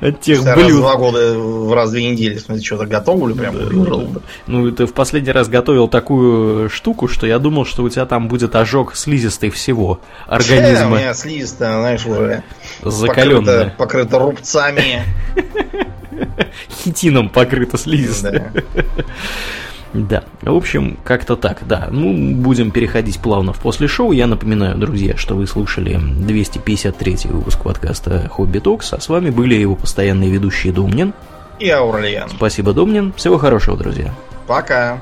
от тех блюд. Раз два года в раз две недели, смотри, что-то готовлю, прям да. Ну, ты в последний раз готовил такую штуку, что я думал, что у тебя там будет ожог слизистой всего организма. у меня слизистая, знаешь, уже закаленная. Покрыта, покрыта рубцами. Хитином покрыта слизистая. Да. Да, в общем, как-то так, да. Ну, будем переходить плавно в после шоу. Я напоминаю, друзья, что вы слушали 253 выпуск подкаста Хобби Токс, а с вами были его постоянные ведущие Домнин и Аурлиен. Спасибо, Домнин. Всего хорошего, друзья. Пока.